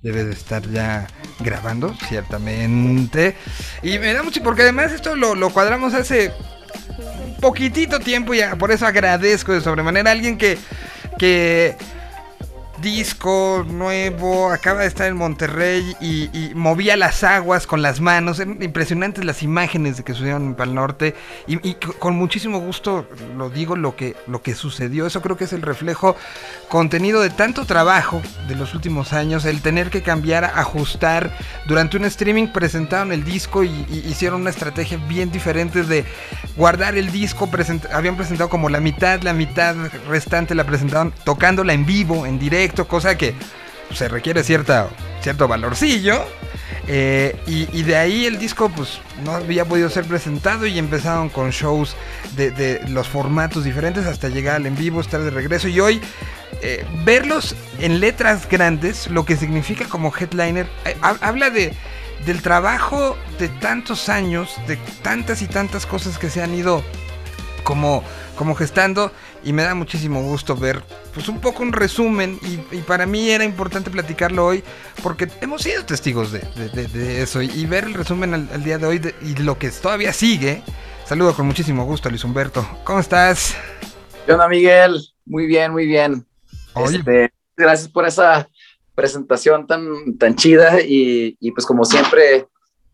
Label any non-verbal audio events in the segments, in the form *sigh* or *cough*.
Debe de estar ya grabando, ciertamente. Y me da mucho, porque además esto lo, lo cuadramos hace poquitito tiempo y por eso agradezco de sobremanera a alguien que, que disco nuevo, acaba de estar en Monterrey y, movía las aguas con las manos. Eran impresionantes las imágenes de que sucedieron en Pal Norte. Y, con muchísimo gusto lo digo lo que, lo que sucedió. Eso creo que es el reflejo contenido de tanto trabajo de los últimos años. El tener que cambiar, ajustar. Durante un streaming presentaron el disco y, hicieron una estrategia bien diferente de guardar el disco. habían presentado como la mitad, la mitad restante la presentaron tocándola en vivo, en directo cosa que se requiere cierta, cierto valorcillo. Eh, y, de ahí el disco pues no había podido ser presentado y empezaron con shows de, los formatos diferentes hasta llegar al en vivo, estar de regreso y hoy eh, verlos en letras grandes, lo que significa como headliner, eh, habla de, del trabajo de tantos años, de tantas y tantas cosas que se han ido como, como gestando y me da muchísimo gusto ver pues un poco un resumen y, para mí era importante platicarlo hoy porque hemos sido testigos de, eso y, ver el resumen al, día de hoy y lo que todavía sigue. Saludo con muchísimo gusto a Luis Humberto. ¿Cómo estás? ¿Qué onda Miguel? Muy bien, muy bien. Este, gracias por esa presentación tan, tan chida y, y pues como siempre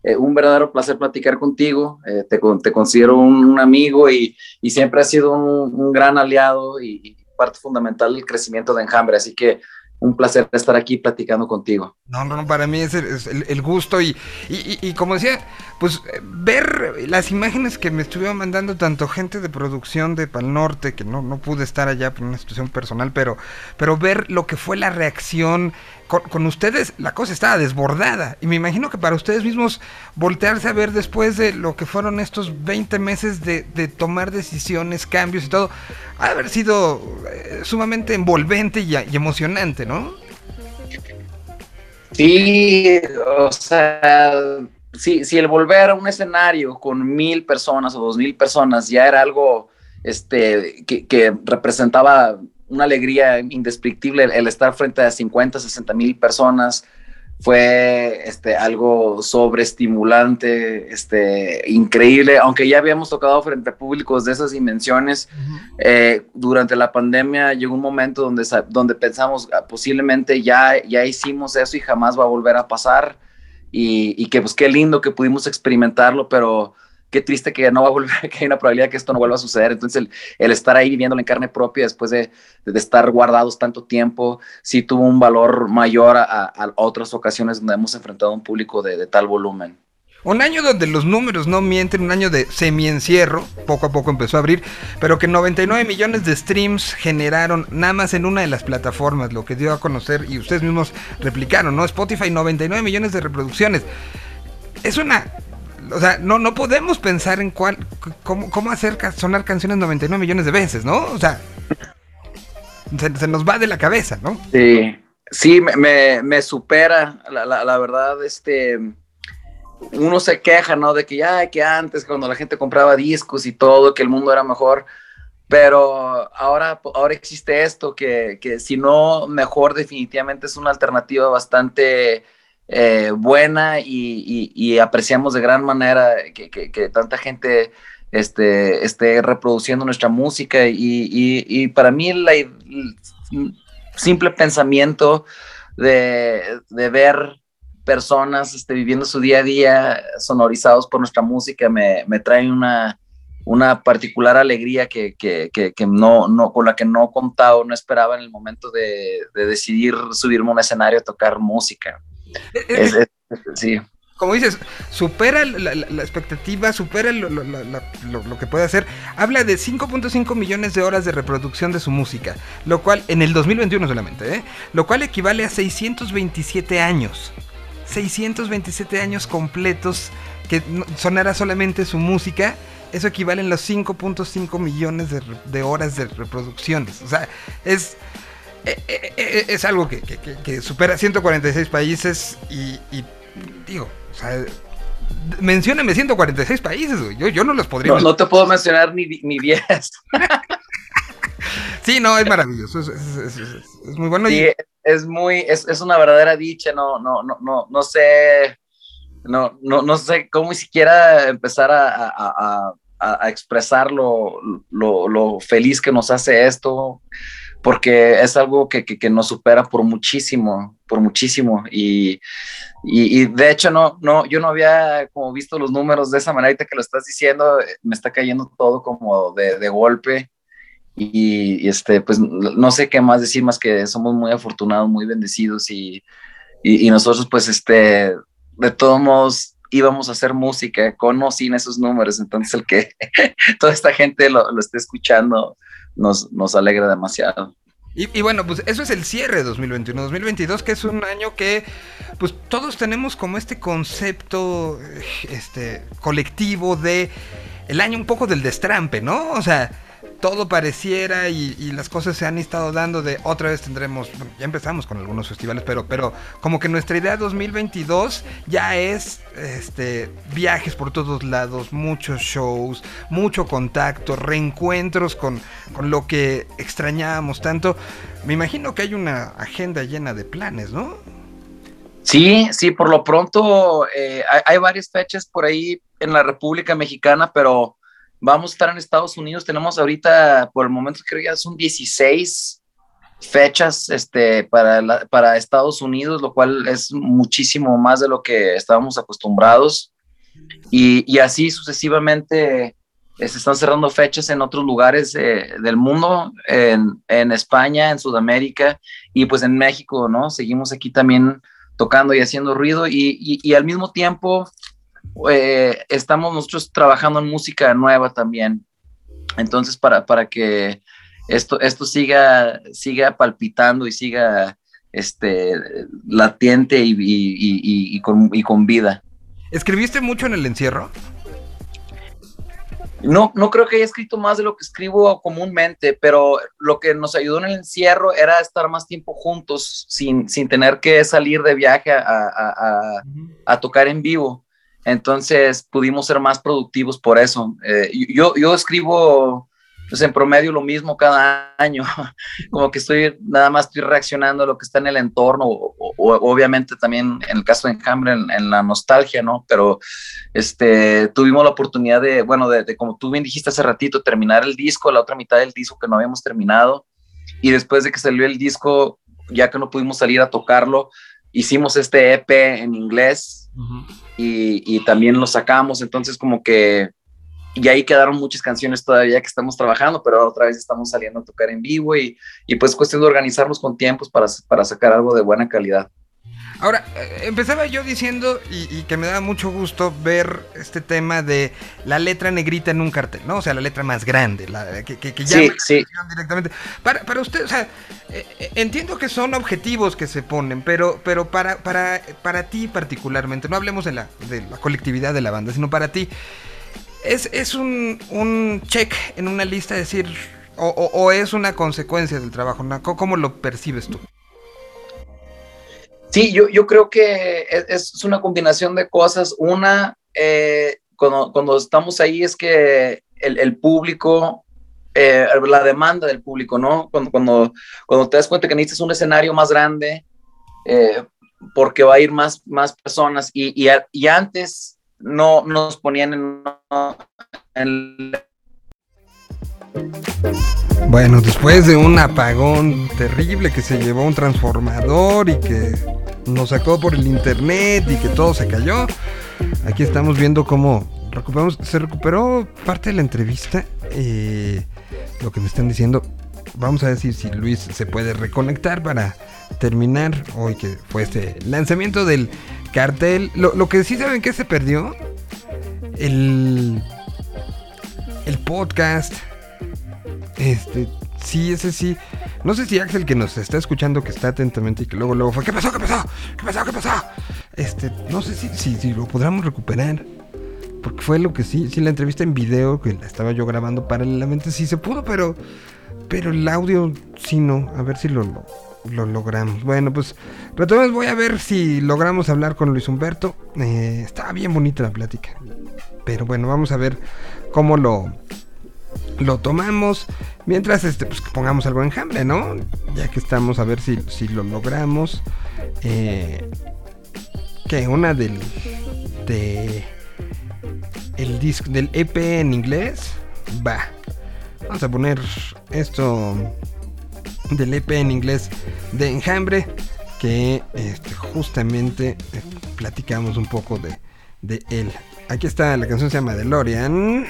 eh, un verdadero placer platicar contigo. Eh, te, te, considero un, amigo y, y, siempre has sido un, gran aliado y, parte fundamental del crecimiento de Enjambre. Así que un placer estar aquí platicando contigo. No, no, no para mí es el, gusto y, y, y, como decía, pues ver las imágenes que me estuvieron mandando tanto gente de producción de Pal Norte, que no, no pude estar allá por una situación personal, pero, pero ver lo que fue la reacción con, ustedes, la cosa estaba desbordada. Y me imagino que para ustedes mismos voltearse a ver después de lo que fueron estos 20 meses de, tomar decisiones, cambios y todo, ha haber sido eh, sumamente envolvente y, emocionante, ¿no? Sí, o sea, si, si el volver a un escenario con mil personas o dos mil personas ya era algo este, que, representaba una alegría indescriptible el, estar frente a 50, 60 mil personas. Fue este, algo sobreestimulante, este, increíble, aunque ya habíamos tocado frente a públicos de esas dimensiones, eh, durante la pandemia llegó un momento donde, donde pensamos ah, posiblemente ya, ya hicimos eso y jamás va a volver a pasar. Y, que pues qué lindo que pudimos experimentarlo, pero qué triste que no va a volver, *laughs* que hay una probabilidad que esto no vuelva a suceder. Entonces, el, estar ahí viviéndolo en carne propia después de, estar guardados tanto tiempo, sí tuvo un valor mayor a, otras ocasiones donde hemos enfrentado a un público de tal volumen. Un año donde los números no mienten, un año de semi-encierro, poco a poco empezó a abrir, pero que 99 millones de streams generaron nada más en una de las plataformas, lo que dio a conocer y ustedes mismos replicaron, ¿no? Spotify, 99 millones de reproducciones. Es una... O sea, no, no podemos pensar en cuál, cómo, hacer sonar canciones 99 millones de veces, ¿no? O sea, se, nos va de la cabeza, ¿no? Sí, sí, me, me, supera, la, la, la verdad, este uno se queja, ¿no? De que ya, que antes, cuando la gente compraba discos y todo, que el mundo era mejor, pero ahora, ahora existe esto, que, que si no mejor, definitivamente es una alternativa bastante eh, buena y, apreciamos de gran manera que, tanta gente este, esté reproduciendo nuestra música y, para mí el simple pensamiento de, ver personas este, viviendo su día a día sonorizados por nuestra música me, traen una, particular alegría que, no, no, con la que no contaba, no esperaba en el momento de, de decidir subirme a un escenario a tocar música. Eh, eh, sí. Como dices, supera la, la, expectativa, supera lo, lo, lo, que puede hacer. Habla de 5.5 millones de horas de reproducción de su música, lo cual en el 2021 solamente, ¿eh? lo cual equivale a 627 años. 627 años completos que sonara solamente su música, eso equivale a los 5.5 millones de, horas de reproducciones. O sea, es, es, algo que, supera 146 países y, digo, o sea, mencióname 146 países, Yo, yo no los podría. No, no te puedo mencionar ni, ni 10. sí, no, es maravilloso. Es, muy bueno. y es muy, es, es, una verdadera dicha, no, no, no, no, no sé, no, no, no sé cómo siquiera empezar a, a, a, a expresar lo, lo, lo, feliz que nos hace esto, porque es algo que, que, nos supera por muchísimo, por muchísimo, y, y, de hecho no, no, yo no había como visto los números de esa manera, que lo estás diciendo, me está cayendo todo como de, de golpe, y, este, pues no sé qué más decir más que somos muy afortunados, muy bendecidos. Y, y, nosotros pues este, de todos modos íbamos a hacer música con o sin esos números, entonces el que *laughs* toda esta gente lo, lo esté escuchando nos, nos alegra demasiado. Y, y, bueno, pues eso es el cierre de 2021. 2022, que es un año que, pues todos tenemos como este concepto este, colectivo de el año un poco del destrampe, ¿no? O sea, todo pareciera y, las cosas se han estado dando de otra vez tendremos, ya empezamos con algunos festivales, pero, pero como que nuestra idea 2022 ya es este, viajes por todos lados, muchos shows, mucho contacto, reencuentros con, con lo que extrañábamos tanto. Me imagino que hay una agenda llena de planes, ¿no? Sí, sí, por lo pronto eh, hay varias fechas por ahí en la República Mexicana, pero Vamos a estar en Estados Unidos. Tenemos ahorita, por el momento, creo ya son 16 fechas este, para, la, para Estados Unidos, lo cual es muchísimo más de lo que estábamos acostumbrados. Y, y así sucesivamente eh, se están cerrando fechas en otros lugares eh, del mundo, en, en, España, en Sudamérica y pues en México, ¿no? Seguimos aquí también tocando y haciendo ruido y, y, y al mismo tiempo eh, estamos nosotros trabajando en música nueva también. Entonces, para, para que esto, esto siga, siga palpitando y siga este, latiente y, y, y, y, con, y con vida. ¿Escribiste mucho en el encierro? No, no creo que haya escrito más de lo que escribo comúnmente, pero lo que nos ayudó en el encierro era estar más tiempo juntos sin, sin tener que salir de viaje a, a, a, a tocar en vivo. Entonces pudimos ser más productivos por eso. Eh, yo, yo escribo pues, en promedio lo mismo cada año, *laughs* como que estoy nada más estoy reaccionando a lo que está en el entorno, o, obviamente también en el caso de Enjambre, en, en, la nostalgia, ¿no? Pero este, tuvimos la oportunidad de, bueno, de, de, como tú bien dijiste hace ratito, terminar el disco, la otra mitad del disco que no habíamos terminado, y después de que salió el disco, ya que no pudimos salir a tocarlo, hicimos este EP en inglés. Uh -huh y, y, también lo sacamos, entonces como que y ahí quedaron muchas canciones todavía que estamos trabajando, pero otra vez estamos saliendo a tocar en vivo y, y pues cuestión de organizarnos con tiempos para, para sacar algo de buena calidad. Ahora, eh, empezaba yo diciendo, y, y, que me da mucho gusto ver este tema de la letra negrita en un cartel, ¿no? O sea, la letra más grande, la, que, que, que llama sí, sí. directamente. Para, para usted, o sea, eh, entiendo que son objetivos que se ponen, pero, pero para, para, para ti particularmente, no hablemos de la, de la colectividad de la banda, sino para ti, es, es un, un check en una lista, decir, o, o, o es una consecuencia del trabajo, ¿no? ¿cómo lo percibes tú? Sí, yo, yo creo que es, es, una combinación de cosas. Una, eh, cuando, cuando, estamos ahí es que el, el público, eh, la demanda del público, ¿no? Cuando, cuando, cuando te das cuenta que necesitas un escenario más grande, eh, porque va a ir más, más personas y, y, y antes no nos ponían en, en bueno, después de un apagón terrible que se llevó un transformador y que nos sacó por el internet y que todo se cayó, aquí estamos viendo cómo recuperamos, se recuperó parte de la entrevista. Eh, lo que me están diciendo, vamos a decir si Luis se puede reconectar para terminar hoy que fue este lanzamiento del cartel. Lo, lo que sí saben que se perdió, el, el podcast este, sí, ese sí. No sé si Axel que nos está escuchando, que está atentamente y que luego, luego fue, ¿qué pasó? ¿Qué pasó? ¿Qué pasó? ¿Qué pasó? Este, no sé si, si, lo podamos recuperar. Porque fue lo que sí, sí, la entrevista en video, que la estaba yo grabando paralelamente, sí se pudo, pero, pero el audio sí no. A ver si lo, lo, lo logramos. Bueno, pues retomemos, voy a ver si logramos hablar con Luis Humberto. Eh, estaba bien bonita la plática. Pero bueno, vamos a ver cómo lo, lo tomamos. Mientras, este, pues pongamos algo en enjambre, ¿no? Ya que estamos a ver si, si lo logramos. Eh, que una del. De. El disco del EP en inglés. Va. Vamos a poner esto del EP en inglés de enjambre. Que este, justamente eh, platicamos un poco de, de él. Aquí está, la canción se llama DeLorean.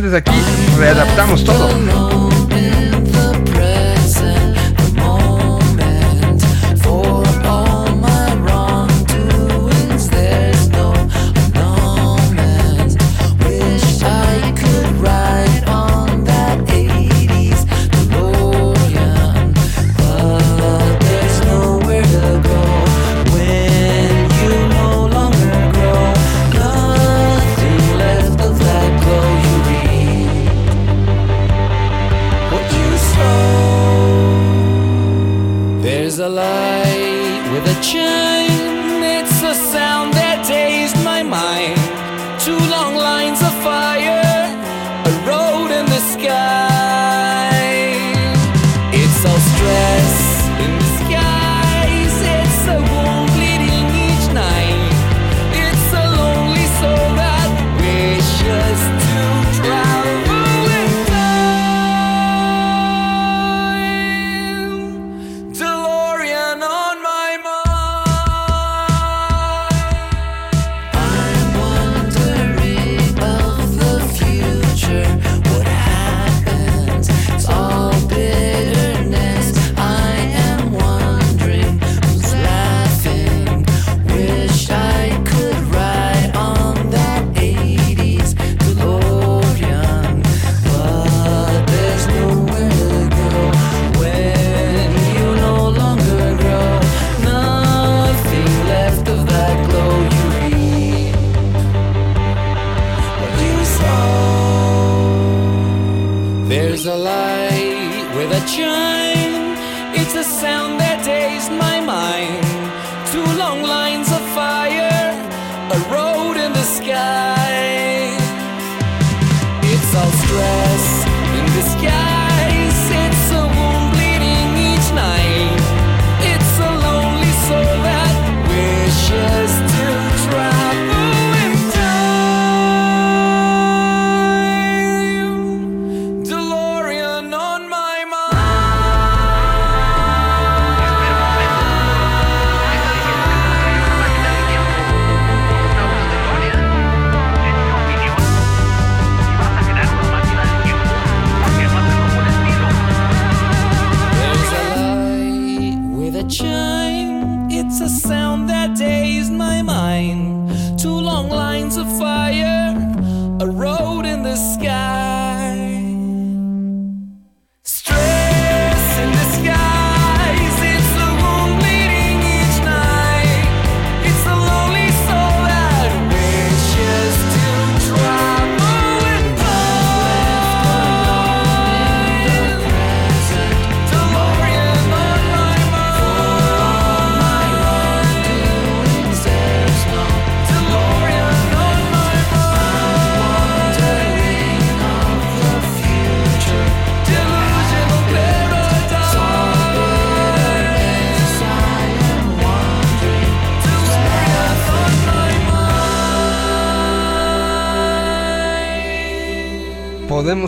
Desde aquí readaptamos todo.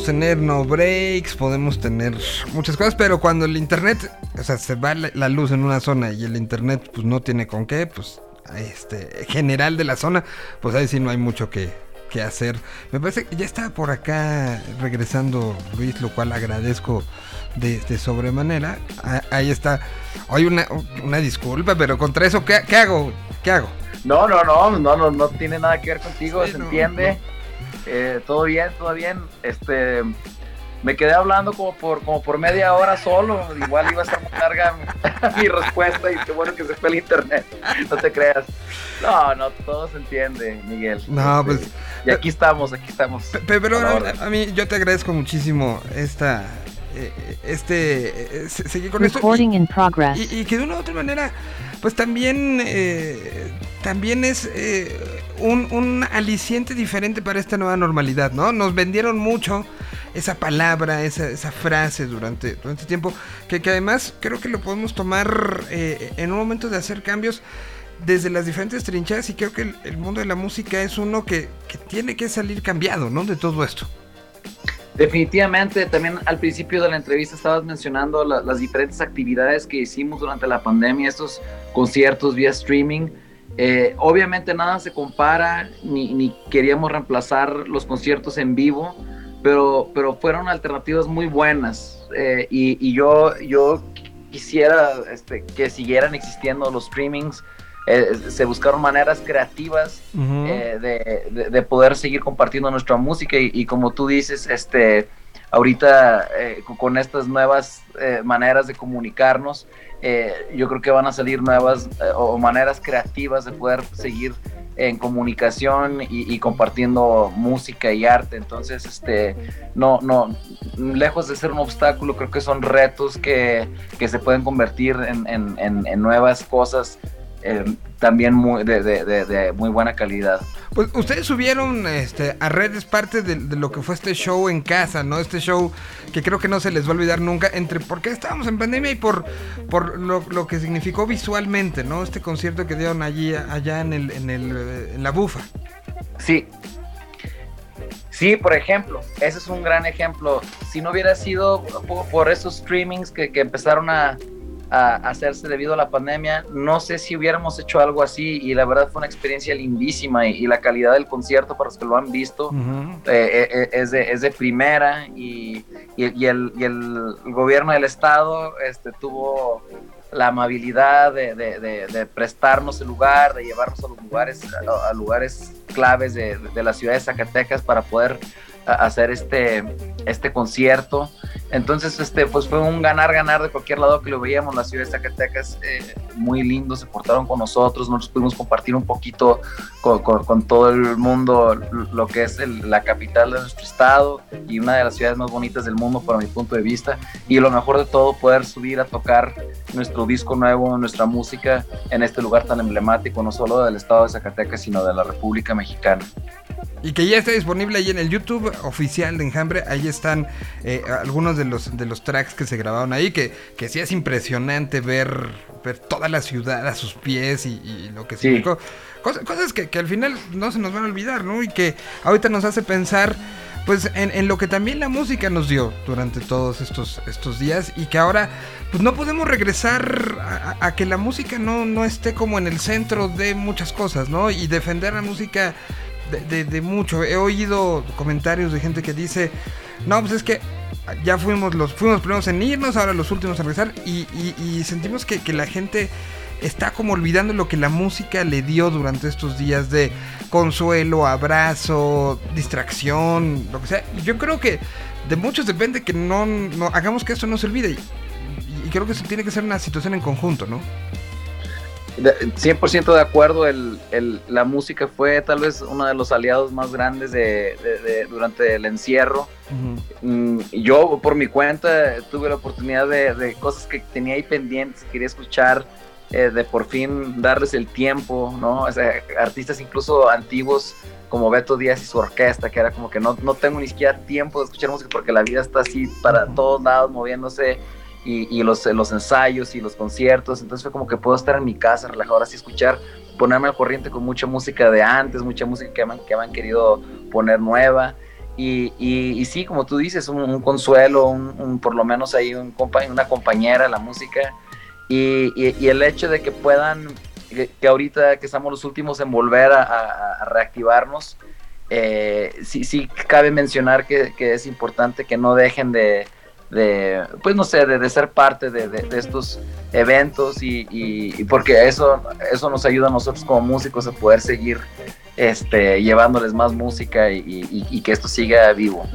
Tener no breaks, podemos tener muchas cosas, pero cuando el internet, o sea, se va la luz en una zona y el internet pues no tiene con qué, pues este general de la zona, pues ahí sí no hay mucho que, hacer. Me parece que ya está por acá regresando Luis, lo cual agradezco de, sobremanera. Ah, ahí está. Hay una, una disculpa, pero contra eso, ¿qué, hago? ¿Qué hago? No, no, no, no, no, no tiene nada que ver contigo, se entiende. Eh, todo bien, todo bien. Este, me quedé hablando como por, como por media hora solo. Igual iba a estar muy larga *laughs* mi respuesta y qué bueno que se fue el internet. No te creas. No, no, todo se entiende, Miguel. No, este, pues. Y aquí estamos, aquí estamos. Pero a, mí, yo te agradezco muchísimo esta. Eh, este. Eh, seguir con esto. Y, y, que de una u otra manera, pues también. también es un, un, aliciente diferente para esta nueva normalidad, ¿no? Nos vendieron mucho esa palabra, esa, esa frase durante, durante tiempo, que, que, además creo que lo podemos tomar eh, en un momento de hacer cambios desde las diferentes trincheras y creo que el, mundo de la música es uno que, que, tiene que salir cambiado, ¿no? De todo esto. Definitivamente, también al principio de la entrevista estabas mencionando la, las diferentes actividades que hicimos durante la pandemia, estos conciertos vía streaming. Eh, obviamente nada se compara, ni, ni, queríamos reemplazar los conciertos en vivo, pero, pero fueron alternativas muy buenas. Eh, y, y, yo, yo quisiera este, que siguieran existiendo los streamings. Eh, se buscaron maneras creativas uh -huh. de, de, de, poder seguir compartiendo nuestra música y, y como tú dices, este, ahorita eh, con estas nuevas eh, maneras de comunicarnos, eh, yo creo que van a salir nuevas o maneras creativas de poder seguir en comunicación y, compartiendo música y arte. Entonces, este, no, no, lejos de ser un obstáculo, creo que son retos que, que se pueden convertir en, en nuevas cosas eh, también muy, de, de, de, de, muy buena calidad. Pues ustedes subieron este, a redes parte de, lo que fue este show en casa, ¿no? Este show que creo que no se les va a olvidar nunca, entre porque estábamos en pandemia y por, por lo, lo, que significó visualmente, ¿no? Este concierto que dieron allí, allá en, el, en, el, en la bufa. Sí. Sí, por ejemplo, ese es un gran ejemplo. Si no hubiera sido por, por esos streamings que, que empezaron a, a hacerse debido a la pandemia. No sé si hubiéramos hecho algo así y la verdad fue una experiencia lindísima y, y la calidad del concierto para los que lo han visto uh -huh. eh, eh, es, de, es, de, primera y, y, y, el, el, gobierno del estado este, tuvo la amabilidad de, de, de, prestarnos el lugar, de llevarnos a los lugares, a, a lugares claves de, la ciudad de Zacatecas para poder hacer este, este concierto. Entonces, este, pues fue un ganar-ganar de cualquier lado que lo veíamos. La ciudad de Zacatecas, eh, muy lindo, se portaron con nosotros, nosotros pudimos compartir un poquito con, con, todo el mundo lo que es la capital de nuestro estado y una de las ciudades más bonitas del mundo para mi punto de vista. Y lo mejor de todo, poder subir a tocar nuestro disco nuevo, nuestra música en este lugar tan emblemático, no solo del estado de Zacatecas, sino de la República Mexicana. Y que ya está disponible ahí en el YouTube oficial de Enjambre. Ahí están eh, algunos de los, de los tracks que se grabaron ahí. Que, que sí es impresionante ver, ver toda la ciudad a sus pies y, y lo que sí. significó. Cosas, cosas que, que, al final no se nos van a olvidar, ¿no? Y que ahorita nos hace pensar. Pues en, en, lo que también la música nos dio durante todos estos, estos días y que ahora pues no podemos regresar a, a que la música no, no esté como en el centro de muchas cosas, ¿no? Y defender la música de, mucho. He oído comentarios de gente que dice, no, pues es que ya fuimos los fuimos primeros en irnos, ahora los últimos a regresar y, y, sentimos que, que, la gente está como olvidando lo que la música le dio durante estos días de consuelo, abrazo, distracción, lo que sea. Yo creo que de muchos depende que no, no hagamos que esto no se olvide. Y, y creo que eso tiene que ser una situación en conjunto, ¿no? 100% de acuerdo, el, el, la música fue tal vez uno de los aliados más grandes de, de, de durante el encierro. Uh -huh. Yo por mi cuenta tuve la oportunidad de, cosas que tenía ahí pendientes, quería escuchar, eh, de por fin darles el tiempo, ¿no? O sea, artistas incluso antiguos como Beto Díaz y su orquesta, que era como que no, no tengo ni siquiera tiempo de escuchar música porque la vida está así para todos lados moviéndose y, y, los, los ensayos y los conciertos, entonces fue como que puedo estar en mi casa relajado así escuchar, ponerme al corriente con mucha música de antes, mucha música que me, que me han querido poner nueva. Y, y, y, sí, como tú dices, un, un consuelo, un, un, por lo menos ahí un compa una compañera, la música, y, y, el hecho de que puedan, que, que, ahorita que estamos los últimos en volver a, a, a reactivarnos, eh, sí, sí cabe mencionar que, que, es importante que no dejen de, de pues no sé, de, de ser parte de, de, de estos eventos y, y, y, porque eso, eso nos ayuda a nosotros como músicos a poder seguir este, llevándoles más música y, y, y, que esto siga vivo.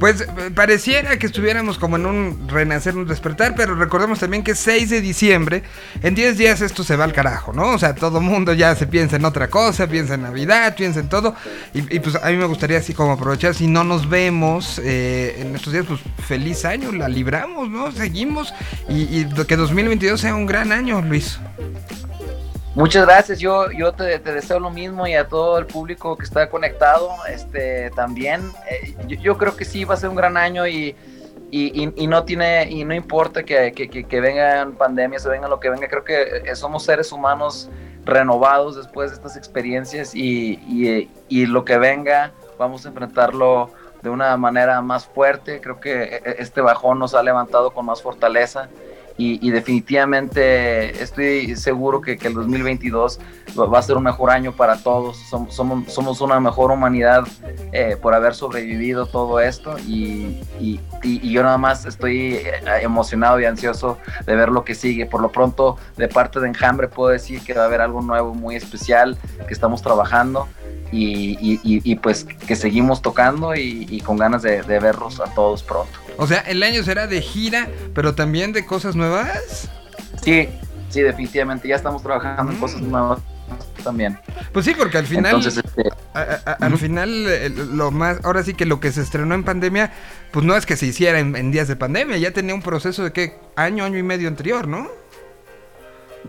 Pues pareciera que estuviéramos como en un renacer, un despertar, pero recordemos también que es 6 de diciembre, en 10 días esto se va al carajo, ¿no? O sea, todo mundo ya se piensa en otra cosa, piensa en Navidad, piensa en todo, y, y pues a mí me gustaría así como aprovechar, si no nos vemos eh, en estos días, pues feliz año, la libramos, ¿no? Seguimos, y, y que 2022 sea un gran año, Luis. Muchas gracias, yo, yo te, deseo lo mismo y a todo el público que está conectado este, también. Eh, yo, creo que sí va a ser un gran año y, y, no tiene y no importa que, que, vengan pandemias o venga lo que venga, creo que eh, somos seres humanos renovados después de estas experiencias y, y lo que venga vamos a enfrentarlo de una manera más fuerte. Creo que eh, este bajón nos ha levantado con más fortaleza y, definitivamente estoy seguro que, el 2022 va a ser un mejor año para todos. Somos, somos, una mejor humanidad eh, por haber sobrevivido todo esto y, yo nada más estoy eh, emocionado y ansioso de ver lo que sigue. Por lo pronto, de parte de Enjambre, puedo decir que va a haber algo nuevo, muy especial, que estamos trabajando. Y, pues que seguimos tocando y, con ganas de verlos a todos pronto. O sea, el año será de gira, pero también de cosas nuevas. Sí, sí, definitivamente. Ya estamos trabajando en cosas mm. nuevas también. Pues sí, porque al final, este, al final, lo más, ahora sí que lo que se estrenó en pandemia, pues no es que se hiciera en, días de pandemia, ya tenía un proceso de qué año, año y medio anterior, ¿no?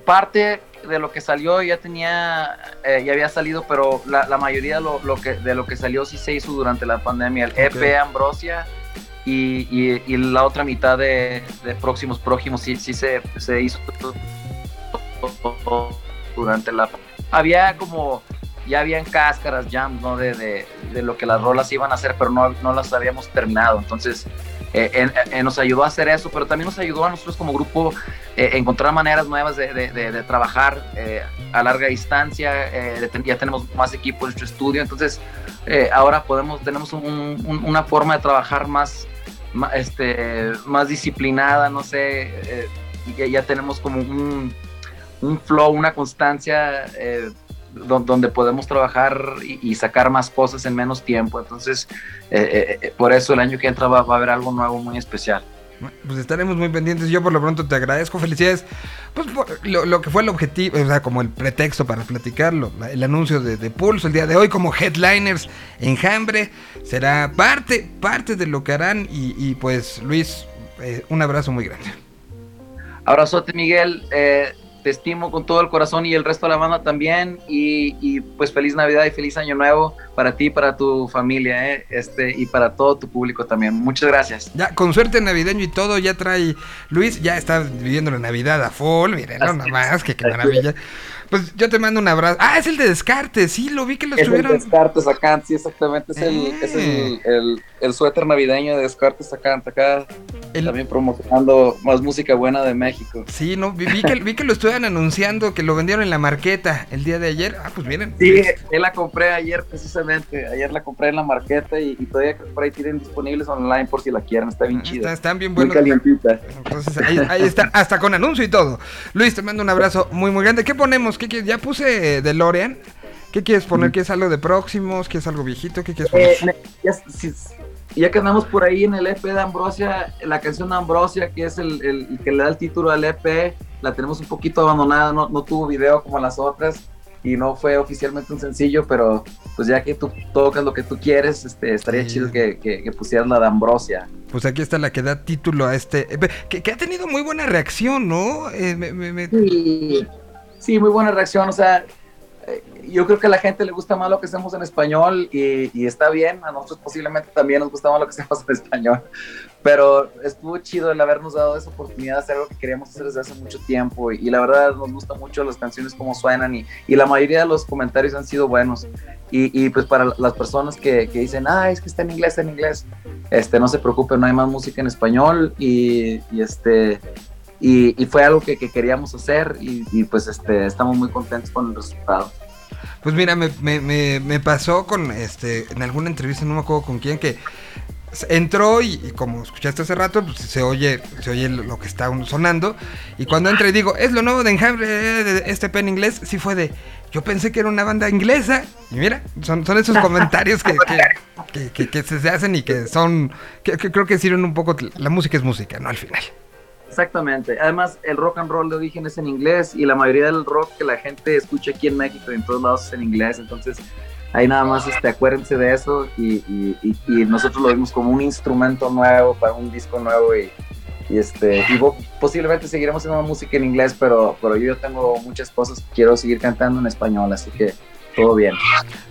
Parte de lo que salió ya tenía, eh, ya había salido, pero la, mayoría lo, que, de lo que salió sí se hizo durante la pandemia. El EP Ambrosia y, la otra mitad de, próximos próximos sí, sí se, se hizo durante la había como ya habían cáscaras jams no de, de, lo que las rolas iban a hacer pero no, no las habíamos terminado. Entonces eh, eh, nos ayudó a hacer eso pero también nos ayudó a nosotros como grupo eh, encontrar maneras nuevas de, trabajar a larga distancia ya tenemos más equipo en nuestro estudio. Entonces ahora podemos tenemos una forma de trabajar más este, más disciplinada, no sé, eh, y ya tenemos como un, un flow, una constancia eh, donde podemos trabajar y, sacar más cosas en menos tiempo. Entonces, eh, por eso el año que entra va, a haber algo nuevo muy especial. Pues estaremos muy pendientes. Yo por lo pronto te agradezco. Felicidades. Pues lo, que fue el objetivo, o sea, como el pretexto para platicarlo. El anuncio de, de, Pulso el día de hoy como headliners Enjambre. Será parte, parte de lo que harán. Y, pues Luis, eh, un abrazo muy grande. Abrazote Miguel. Eh, te estimo con todo el corazón y el resto de la banda también. Y, pues feliz Navidad y feliz Año Nuevo para ti, para tu familia, ¿eh? este, y para todo tu público también. Muchas gracias. Ya, con suerte navideño y todo, ya trae Luis, ya está viviendo la Navidad a full. Miren, no, nada más, que qué maravilla. Pues yo te mando un abrazo. Ah, es el de Descartes, sí, lo vi que lo estuvieron. Es el Descartes acá, sí, exactamente. Es, el, es el, eh. el, suéter navideño de Descartes acá, acá. También promocionando más música buena de México. Sí, no, vi, que, vi que lo estuvieron anunciando, que lo vendieron en la marqueta el día de ayer. Ah, pues miren. Sí, él la compré ayer precisamente. Ayer la compré en la marqueta y, todavía por ahí tienen disponibles online por si la quieren. Está bien ah, chida. están bien buenos. Muy calientita. Entonces ahí, ahí está, hasta con anuncio y todo. Luis, te mando un abrazo muy, muy grande. ¿Qué ponemos? Ya puse DeLorean. ¿Qué quieres poner? ¿Quieres algo de próximos? ¿Quieres algo viejito? ¿Qué quieres poner? Eh, ya, que andamos por ahí en el EP de Ambrosia, la canción de Ambrosia, que es el, que le da el título al EP, la tenemos un poquito abandonada, no, no tuvo video como las otras y no fue oficialmente un sencillo, pero pues ya que tú tocas lo que tú quieres, este, estaría chido que, que, pusieras la de Ambrosia. Pues aquí está la que da título a este, que, que ha tenido muy buena reacción, ¿no? Eh, me, Sí. Sí, muy buena reacción. O sea, eh, yo creo que a la gente le gusta más lo que hacemos en español y, está bien. A nosotros posiblemente también nos gusta más lo que *laughs* hacemos en español. Pero estuvo chido el habernos dado esa oportunidad de hacer lo que queríamos hacer desde hace mucho tiempo. Y, la verdad nos gusta mucho las canciones, como suenan. Y, la mayoría de los comentarios han sido buenos. Y, pues para las personas que, dicen, ah, es que está en inglés, está en inglés, este, no se preocupen, no hay más música en español. Y, este y, fue algo que, queríamos hacer y, pues este, estamos muy contentos con el resultado. Pues mira, me, me, me, pasó con, este, en alguna entrevista, no me acuerdo con quién, que entró y, como escuchaste hace rato, pues se oye, se oye lo que está sonando. Y cuando entra y digo, es lo nuevo de Enjambre, de este pen inglés, sí fue de, yo pensé que era una banda inglesa. Y mira, son, son esos comentarios que, que, que, se hacen y que son, que, creo que sirven un poco, la música es música, ¿no? Al final. Exactamente. Además, el rock and roll de origen es en inglés y la mayoría del rock que la gente escucha aquí en México y en todos lados es en inglés. Entonces, ahí nada más este, acuérdense de eso y, nosotros lo vimos como un instrumento nuevo para un disco nuevo y, este y posiblemente seguiremos haciendo música en inglés, pero, pero yo tengo muchas cosas que quiero seguir cantando en español, así que todo bien.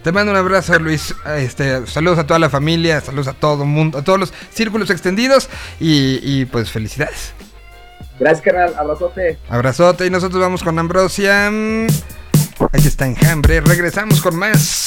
Te mando un abrazo, Luis. Este, saludos a toda la familia, saludos a todo el mundo, a todos los círculos extendidos y pues felicidades. Gracias, canal. Abrazote. Abrazote. Y nosotros vamos con Ambrosia. Aquí está Enjambre. Regresamos con más.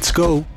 Let's go.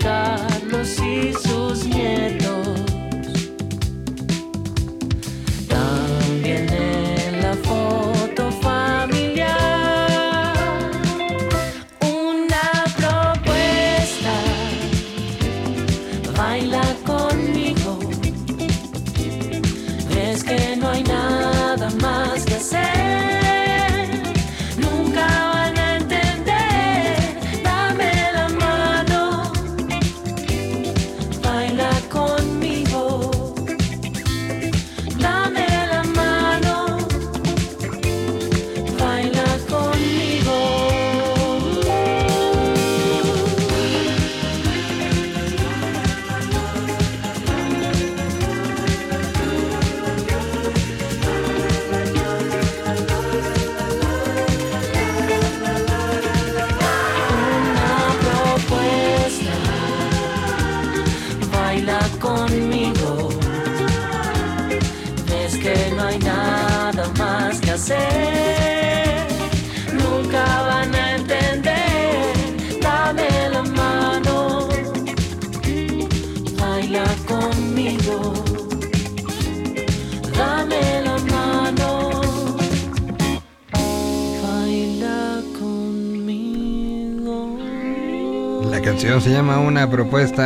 Carlos y sus nietos.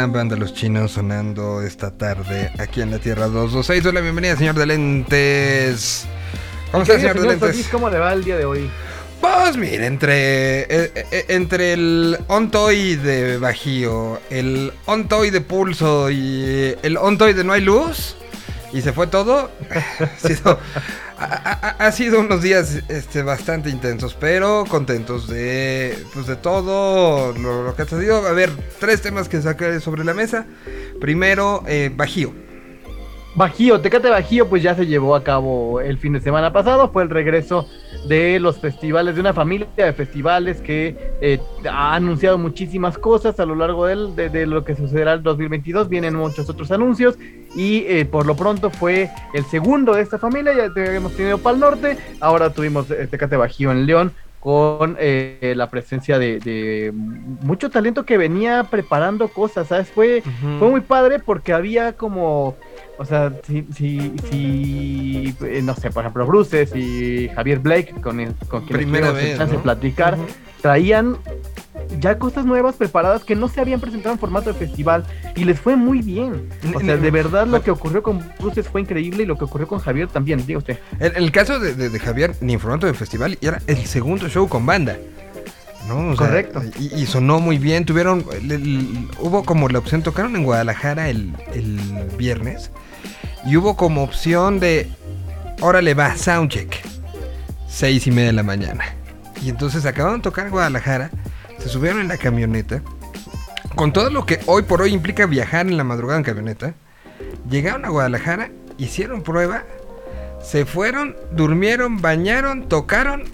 Propuesta, banda Los Chinos sonando esta tarde aquí en la Tierra 226. Hola, bienvenida, señor de lentes. ¿Cómo está, Querido señor de señor lentes? Solís, ¿Cómo le va el día de hoy? Pues mire, entre, eh, eh, entre el on-toy de Bajío, el on-toy de Pulso y el on-toy de No hay luz, y se fue todo, *laughs* ha sido, ha, sido unos días este, bastante intensos, pero contentos de, pues, de todo lo, lo que ha sucedido. A ver, tres temas que sacaré sobre la mesa. Primero, eh, Bajío. Bajío, Tecate Bajío, pues ya se llevó a cabo el fin de semana pasado. Fue el regreso de los festivales, de una familia de festivales que eh, ha anunciado muchísimas cosas a lo largo del- de, lo que sucederá el 2022. Vienen muchos otros anuncios y eh, por lo pronto fue el segundo de esta familia. Ya hemos tenido Pal Norte, ahora tuvimos eh, Tecate Bajío en León con eh, la presencia de, de mucho talento que venía preparando cosas, ¿sabes? Fue, fue muy padre porque había como, o sea, si, si, si eh, no sé, por ejemplo, Bruces y Javier Blake, con, el, con Primera vez, chance de platicar, traían ya cosas nuevas preparadas que no se habían presentado en formato de festival y les fue muy bien. O sea, de verdad lo que ocurrió con Bruces fue increíble y lo que ocurrió con Javier también, diga usted. El, el caso de, de- de Javier, ni en formato de festival, y era el segundo show con banda. ¿no? O sea, Correcto. y, y sonó muy bien. Tuvieron. el- el- hubo como la opción, tocaron en Guadalajara el, el viernes. Y hubo como opción de. Órale, va, soundcheck. Seis y media de la mañana. Y entonces acabaron de tocar en Guadalajara. Se subieron en la camioneta. Con todo lo que hoy por hoy implica viajar en la madrugada en camioneta. Llegaron a Guadalajara, hicieron prueba, se fueron, durmieron, bañaron, tocaron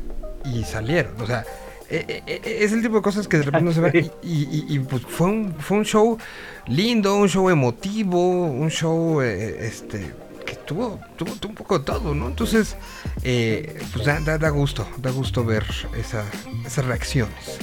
y salieron. O sea, eh, eh, eh, es el tipo de cosas que de repente no se van. Y, y- y, pues fue un, fue un show lindo, un show emotivo, un show eh, este que tuvo, tuvo, tuvo un poco de todo, ¿no? Entonces, eh, pues da, da, da gusto, da gusto ver esa, esas reacciones.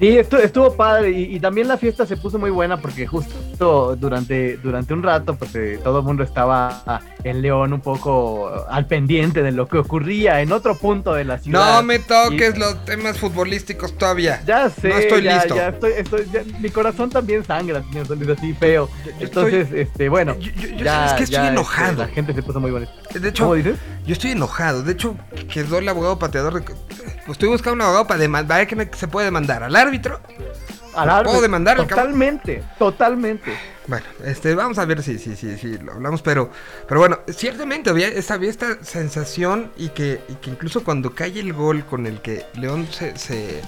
Sí, estu- estuvo padre y, y también la fiesta se puso muy buena porque justo durante, durante un rato pues eh, todo el mundo estaba en León un poco al pendiente de lo que ocurría en otro punto de la ciudad. No me toques Y- los temas futbolísticos todavía. Ya sé, No estoy ya, listo. ya estoy, estoy- ya- mi corazón también sangra, señor Solís, así feo. yo Entonces, este, bueno, Yo, ya, sabes que estoy este, enojado. la gente se puso muy bonita. De hecho, ¿Cómo dices? Yo estoy enojado. De hecho, quedó el abogado pateador. de- Pues estoy buscando un abogado para demandar. que me- se puede demandar al árbitro, Alarme. puedo demandar al cabrón. Totalmente, totalmente. Bueno, este, vamos a ver si, si, si, si lo hablamos, pero, pero bueno, ciertamente había esta, había esta sensación y que, y que incluso cuando cae el gol con el que León se, se,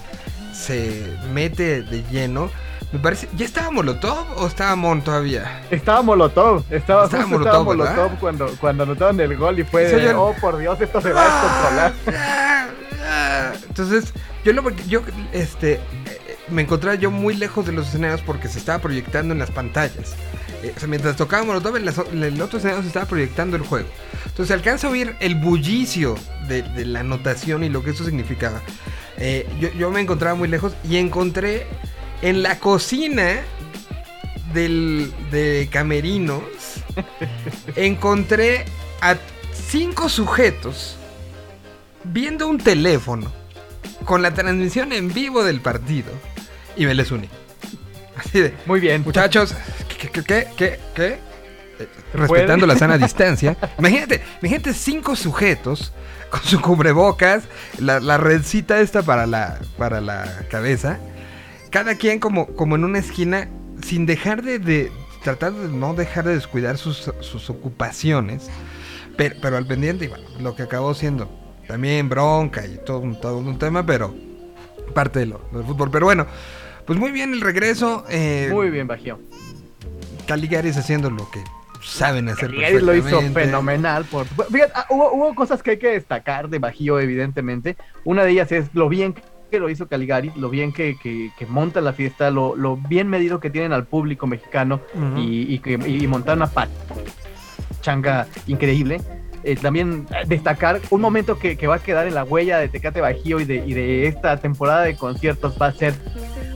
se mete de lleno, me parece, ¿ya estaba Molotov o estaba Mon todavía? Estaba Molotov, estaba, Estaba Molotov, estaba. Molotov cuando, cuando anotaron el gol y fue Sí, de, yo- oh por Dios, esto se va a descontrolar. Ah. Entonces, yo lo yo este me encontraba yo muy lejos de los escenarios porque se estaba proyectando en las pantallas. Eh, o sea, mientras tocaba Molotov, en, las o- en el otro escenario se estaba proyectando el juego. Entonces, alcanza a oír el bullicio de, de la anotación y lo que eso significaba. Eh, yo, yo me encontraba muy lejos y encontré en la cocina del, de Camerinos, encontré a cinco sujetos viendo un teléfono con la transmisión en vivo del partido y me les uní. Así de, Muy bien. muchachos, ¿qué, qué, qué, qué, qué? Eh, Respetando la sana *laughs* distancia. Imagínate, imagínate cinco sujetos con su cubrebocas, la, la redcita esta para la, para la cabeza, cada quien como, como en una esquina, sin dejar de, de- tratar de no dejar de descuidar sus, sus ocupaciones, pero, pero al pendiente, y bueno, lo que acabó siendo también bronca y todo, un- todo un tema, pero parte de lo, del fútbol. Pero bueno, pues muy bien el regreso. eh, Muy bien, Bajío. Caligaris haciendo lo que saben hacer. Cagliari lo hizo fenomenal. Por... Fíjate, ah, hubo, hubo cosas que hay que destacar de Bajío, evidentemente. Una de ellas es lo bien que lo hizo Caligari, lo bien que, que, que monta la fiesta, lo, lo bien medido que tienen al público mexicano y, y, y montar una pachanga increíble. Eh, también eh, destacar un momento que, que va a quedar en la huella de Tecate Bajío y de, y de esta temporada de conciertos va a ser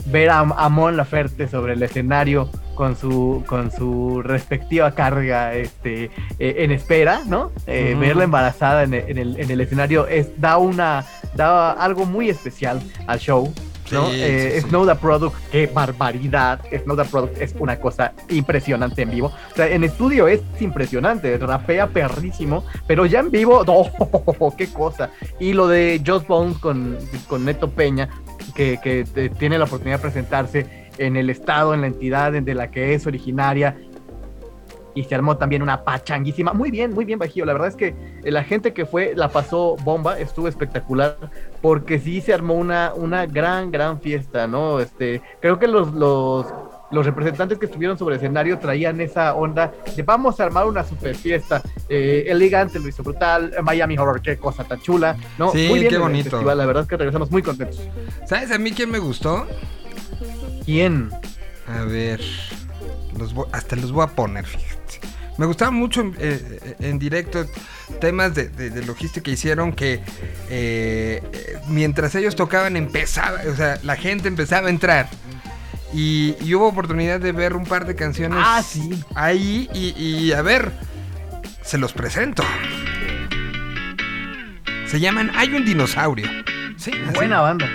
ver a, a Mon Laferte sobre el escenario con su con su respectiva carga este eh, en espera, ¿no? Eh, Ujú. Verla embarazada en el, en el- en el escenario es da una da algo muy especial al show. ¿no? Sí, Eh, sí, sí. Snow the Product, qué barbaridad. Snow the Product es una cosa impresionante en vivo. O sea, en estudio es impresionante, rapea perrísimo, pero ya en vivo, *laughs* ¡oh, qué cosa! Y lo de Just Bones con, con Neto Peña, que, que te- tiene la oportunidad de presentarse en el estado, en la entidad de la que es originaria. Y se armó también una pachanguísima. Muy bien, muy bien, Bajío. La verdad es que la gente que fue la pasó bomba, estuvo espectacular, porque sí se armó una, una gran, gran fiesta, ¿no? Este, creo que los, los, los representantes que estuvieron sobre el escenario traían esa onda de vamos a armar una super fiesta. Eh, elegante, lo hizo brutal. Miami Horror, qué cosa tan chula, ¿no? Sí, muy bien qué bonito. festival, la verdad es que regresamos muy contentos. ¿Sabes a mí quién me gustó? ¿Quién? A ver. los voy- hasta los voy a poner, fíjate. Me gustaba mucho en, eh, en directo temas de, de- de logística que hicieron que eh, eh, mientras ellos tocaban empezaba, o sea, la gente empezaba a entrar. Y, y hubo oportunidad de ver un par de canciones Ah, sí. ahí y, y, a ver, se los presento. Se llaman Hay un dinosaurio. Sí, así. Buena banda.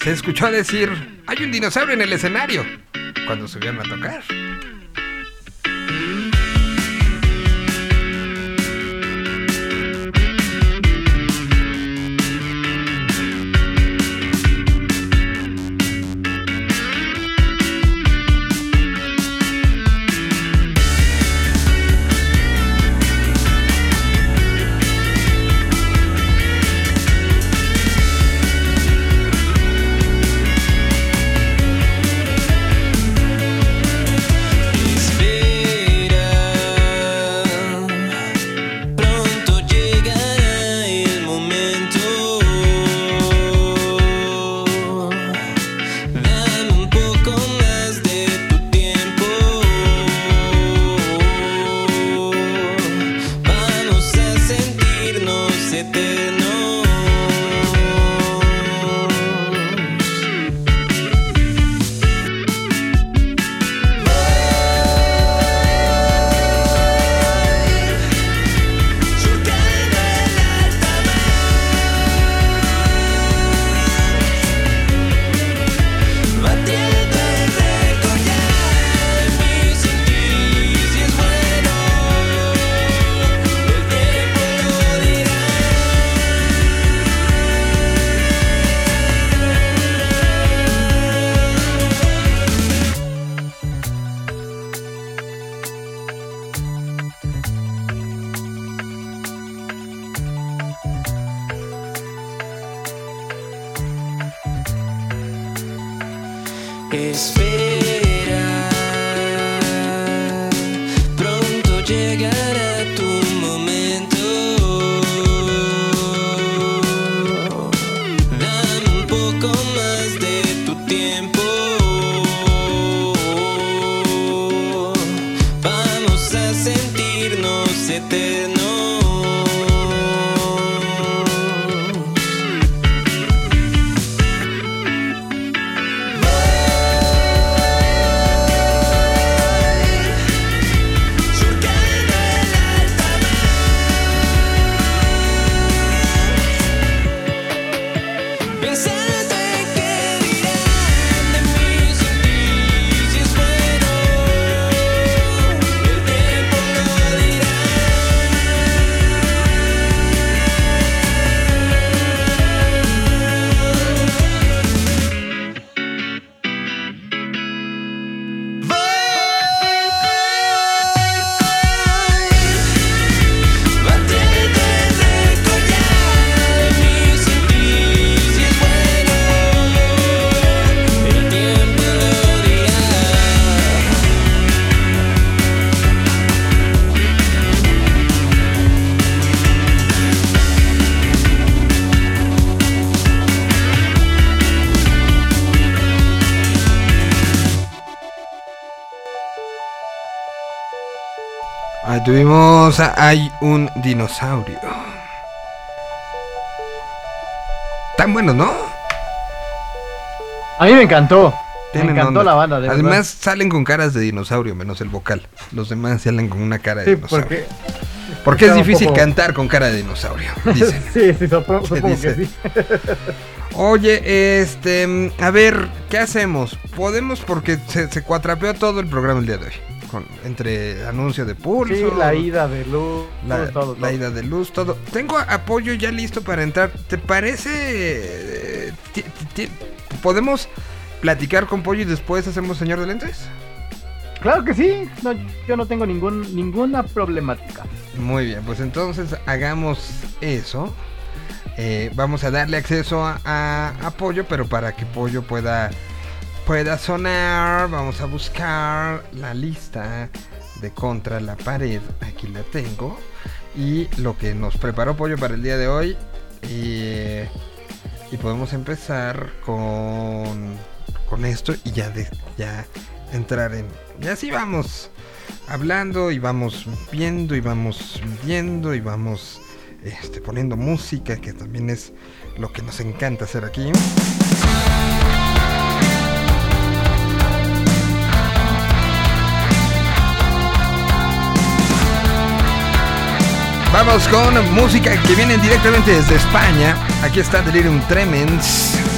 Se escuchó decir, hay un dinosaurio en el escenario, cuando subieron a tocar. Tuvimos Hay un dinosaurio. Tan bueno, ¿no? A mí me encantó. Me encantó onda. la banda, de Además verdad. salen con caras de dinosaurio, menos el vocal. Los demás salen con una cara de Sí, dinosaurio. porque. Porque es difícil poco- cantar con cara de dinosaurio, *laughs* dicen. sí, sí, supongo, que sí. *laughs* Oye, este, a ver, ¿qué hacemos? Podemos porque se, se cuatrapeó todo el programa el día de hoy. Con, entre anuncio de pulso, Sí, la ida de luz, la, todo, la todo. ida de luz, todo. Tengo apoyo ya listo para entrar. ¿Te parece? eh, ti- ti- ¿Podemos platicar con Pollo y después hacemos señor de lentes? Claro que sí, no, yo no tengo ningún, ninguna problemática. Muy bien, pues entonces hagamos eso. Eh, vamos a darle acceso a, a- a Pollo, pero para que Pollo pueda, pueda sonar, vamos a buscar la lista de contra la pared. Aquí la tengo. Y lo que nos preparó Pollo para el día de hoy. Y, y podemos empezar con, con esto y ya, ya entrar en... Y así vamos hablando y vamos viendo y vamos viendo y vamos este, poniendo música, que también es lo que nos encanta hacer aquí. Vamos con música que viene directamente desde España. Aquí está Delirium Tremens.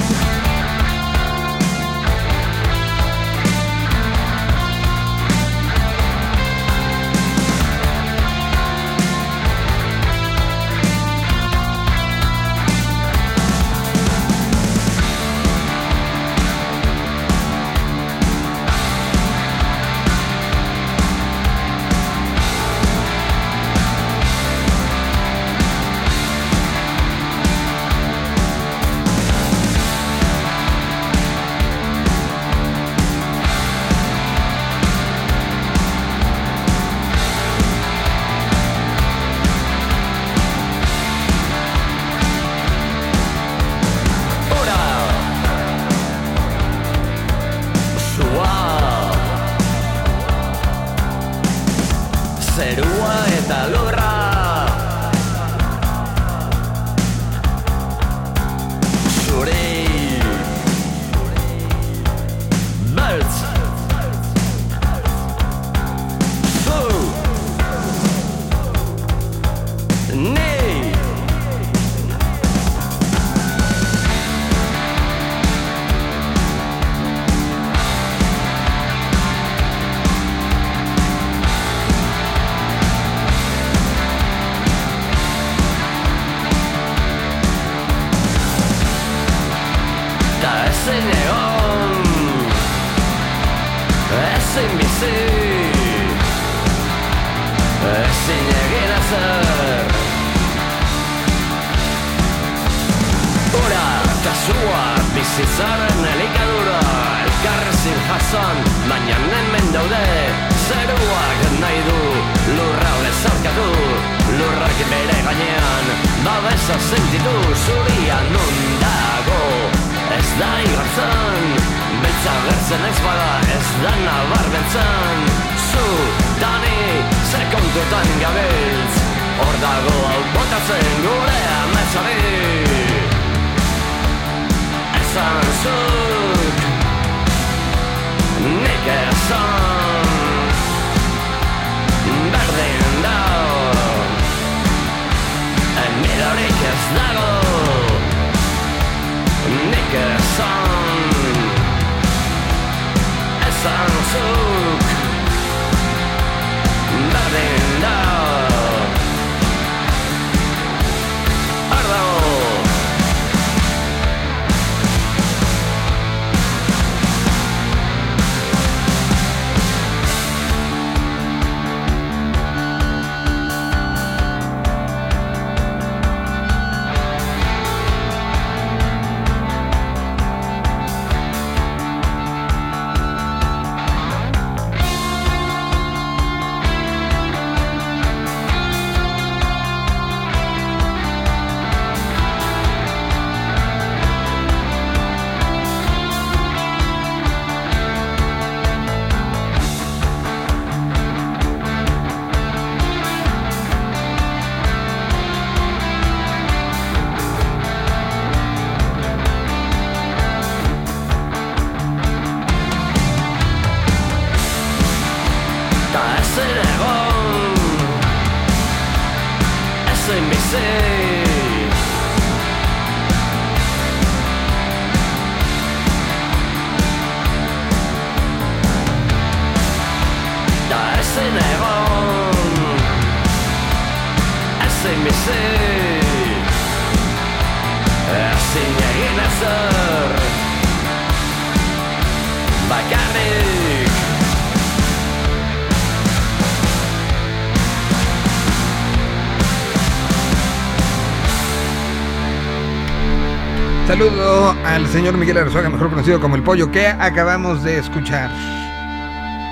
Al señor Miguel Arzuaga, mejor conocido como El Pollo, que acabamos de escuchar.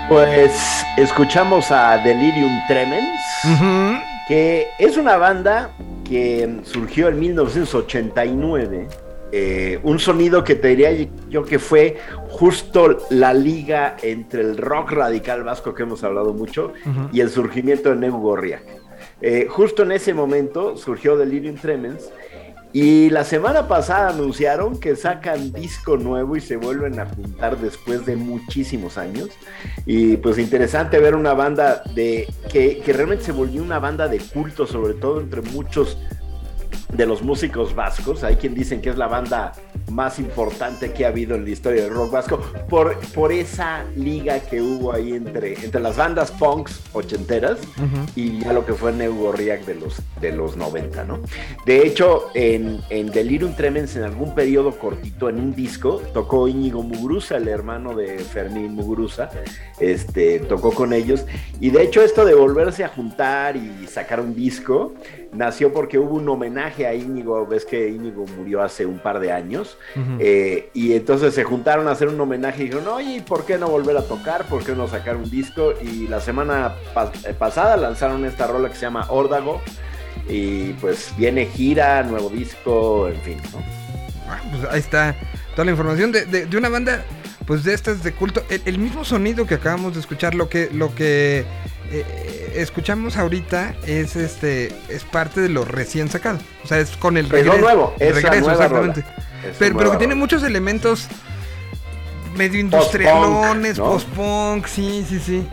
Pues escuchamos a Delirium Tremens, que es una banda que surgió en 1989. eh, un sonido que te diría yo que fue justo la liga entre el rock radical vasco que hemos hablado mucho y el surgimiento de Neu Gorriak. Eh, justo en ese momento surgió Delirium Tremens y la semana pasada anunciaron que sacan disco nuevo y se vuelven a juntar después de muchísimos años. Y pues interesante ver una banda de que, que realmente se volvió una banda de culto, sobre todo entre muchos de los músicos vascos. Hay quien dicen que es la banda más importante que ha habido en la historia del rock vasco por, por esa liga que hubo ahí entre, entre las bandas punks ochenteras y ya lo que fue Neu Gorriak de los, de los 90, ¿no? De hecho, en, en Delirium Tremens, en algún periodo cortito, en un disco, tocó Íñigo Muguruza, el hermano de Fermín Muguruza, este, tocó con ellos. Y de hecho, esto de volverse a juntar y sacar un disco, nació porque hubo un homenaje a Íñigo, ves que Íñigo murió hace un par de años, eh, y entonces se juntaron a hacer un homenaje y dijeron, oye, ¿y ¿por qué no volver a tocar? ¿Por qué no sacar un disco? Y la semana pas- eh, pasada lanzaron esta rola que se llama Órdago, y pues viene gira, nuevo disco, en fin, ¿no? Ah, pues ahí está toda la información de, de- de una banda, pues de estas de culto. El, el mismo sonido que acabamos de escuchar, lo que, lo que eh, escuchamos ahorita es este, es parte de lo recién sacado. O sea, es con el Es lo regreso. nuevo, el regreso, exactamente. Es Pero, que tiene muchos elementos medio Post-punk, industrialones, ¿no? post-punk, sí, sí, sí.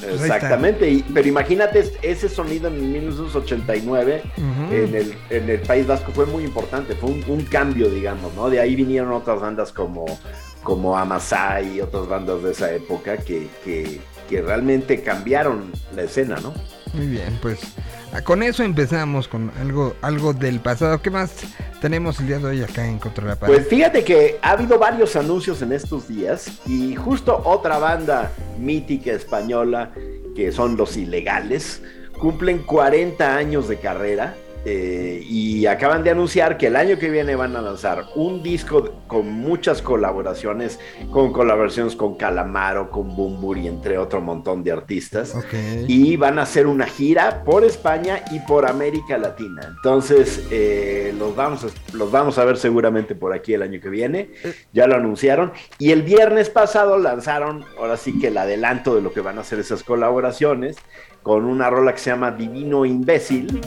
Pues. Exactamente, y- pero imagínate es- ese sonido en 1989 Ujú. en, el, en el País Vasco fue muy importante, fue un, un cambio, digamos, ¿no? De ahí vinieron otras bandas como, como Amasai y otras bandas de esa época que, que, que realmente cambiaron la escena, ¿no? Muy bien, pues con eso empezamos con algo, algo del pasado. ¿Qué más tenemos el día de hoy acá en Contra la Pared? Pues fíjate que ha habido varios anuncios en estos días y justo otra banda mítica española que son los ilegales cumplen 40 años de carrera eh, y acaban de anunciar que el año que viene van a lanzar un disco con muchas colaboraciones, con colaboraciones con Calamaro, con Bumburi, entre otro montón de artistas. Ok. Y van a hacer una gira por España y por América Latina. Entonces, eh, los, vamos a, los vamos a ver seguramente por aquí el año que viene. Ya lo anunciaron. Y el viernes pasado lanzaron, ahora sí que el adelanto de lo que van a hacer esas colaboraciones, con una rola que se llama Divino Imbécil.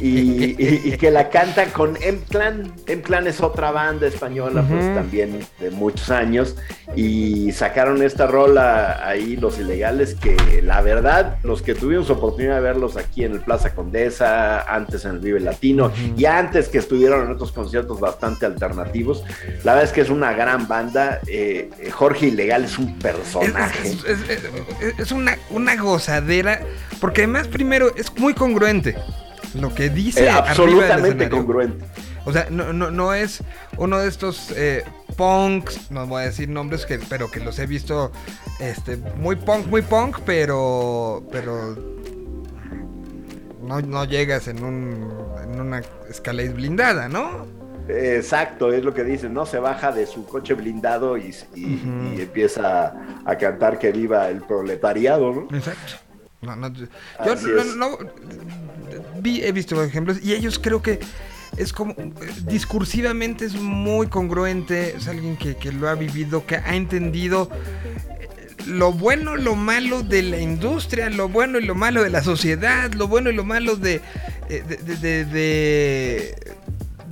Y, y- y que la canta con M-Clan. M-Clan es otra banda española, pues también de muchos años. Y sacaron esta rola ahí, los ilegales, que la verdad, los que tuvimos oportunidad de verlos aquí en el Plaza Condesa, antes en el Vive Latino, y antes que estuvieron en otros conciertos bastante alternativos, la verdad es que es una gran banda. eh, eh, Jorge Ilegal es un personaje. es- es- es- es una, una gozadera, porque además primero es muy congruente lo que dice. Eh, del absolutamente congruente. O sea, no, no, no es uno de estos eh, punks, no voy a decir nombres, que, pero que los he visto este, muy punk, muy punk, pero, pero no, no llegas en, un, en una escalade blindada, ¿no? Exacto, es lo que dicen, ¿no? Se baja de su coche blindado y, y- empieza a cantar que viva el proletariado, ¿no? Exacto. No, no, yo no, vi, he visto ejemplos y ellos creo que es como discursivamente es muy congruente, es alguien que, que lo ha vivido, que ha entendido eh, lo bueno, lo malo de la industria, lo bueno y lo malo de la sociedad, lo bueno y lo malo de, eh, de- de- de-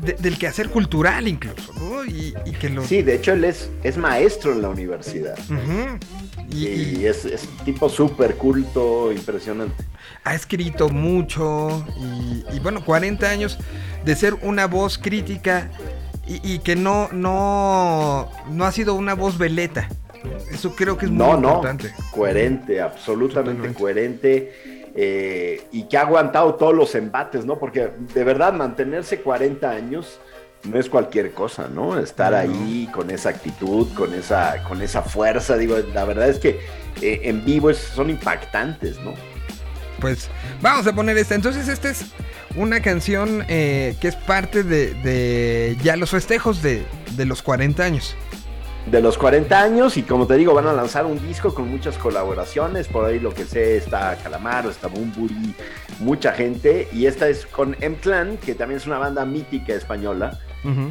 de- de- del quehacer cultural incluso, ¿no? Y, y que lo... Sí, de hecho él es, es maestro en la universidad. Y- y- Y es, tipo súper culto, impresionante. ha escrito mucho y, y bueno, 40 años de ser una voz crítica y, y que no, no, no ha sido una voz veleta. Eso creo que es muy No, no, importante. coherente, absolutamente Totalmente. coherente. Eh, y que ha aguantado todos los embates, ¿no? Porque de verdad mantenerse 40 años no es cualquier cosa, ¿no? Estar ahí con esa actitud, con esa, con esa fuerza, digo, la verdad es que eh, en vivo es- son impactantes, ¿no? Pues vamos a poner esta. Entonces esta es una canción eh, que es parte de, de ya los festejos de, de los 40 años. De los 40 años y como te digo van a lanzar un disco con muchas colaboraciones, por ahí lo que sé está Calamaro, está Bumburi, mucha gente y esta es con M-Clan, que también es una banda mítica española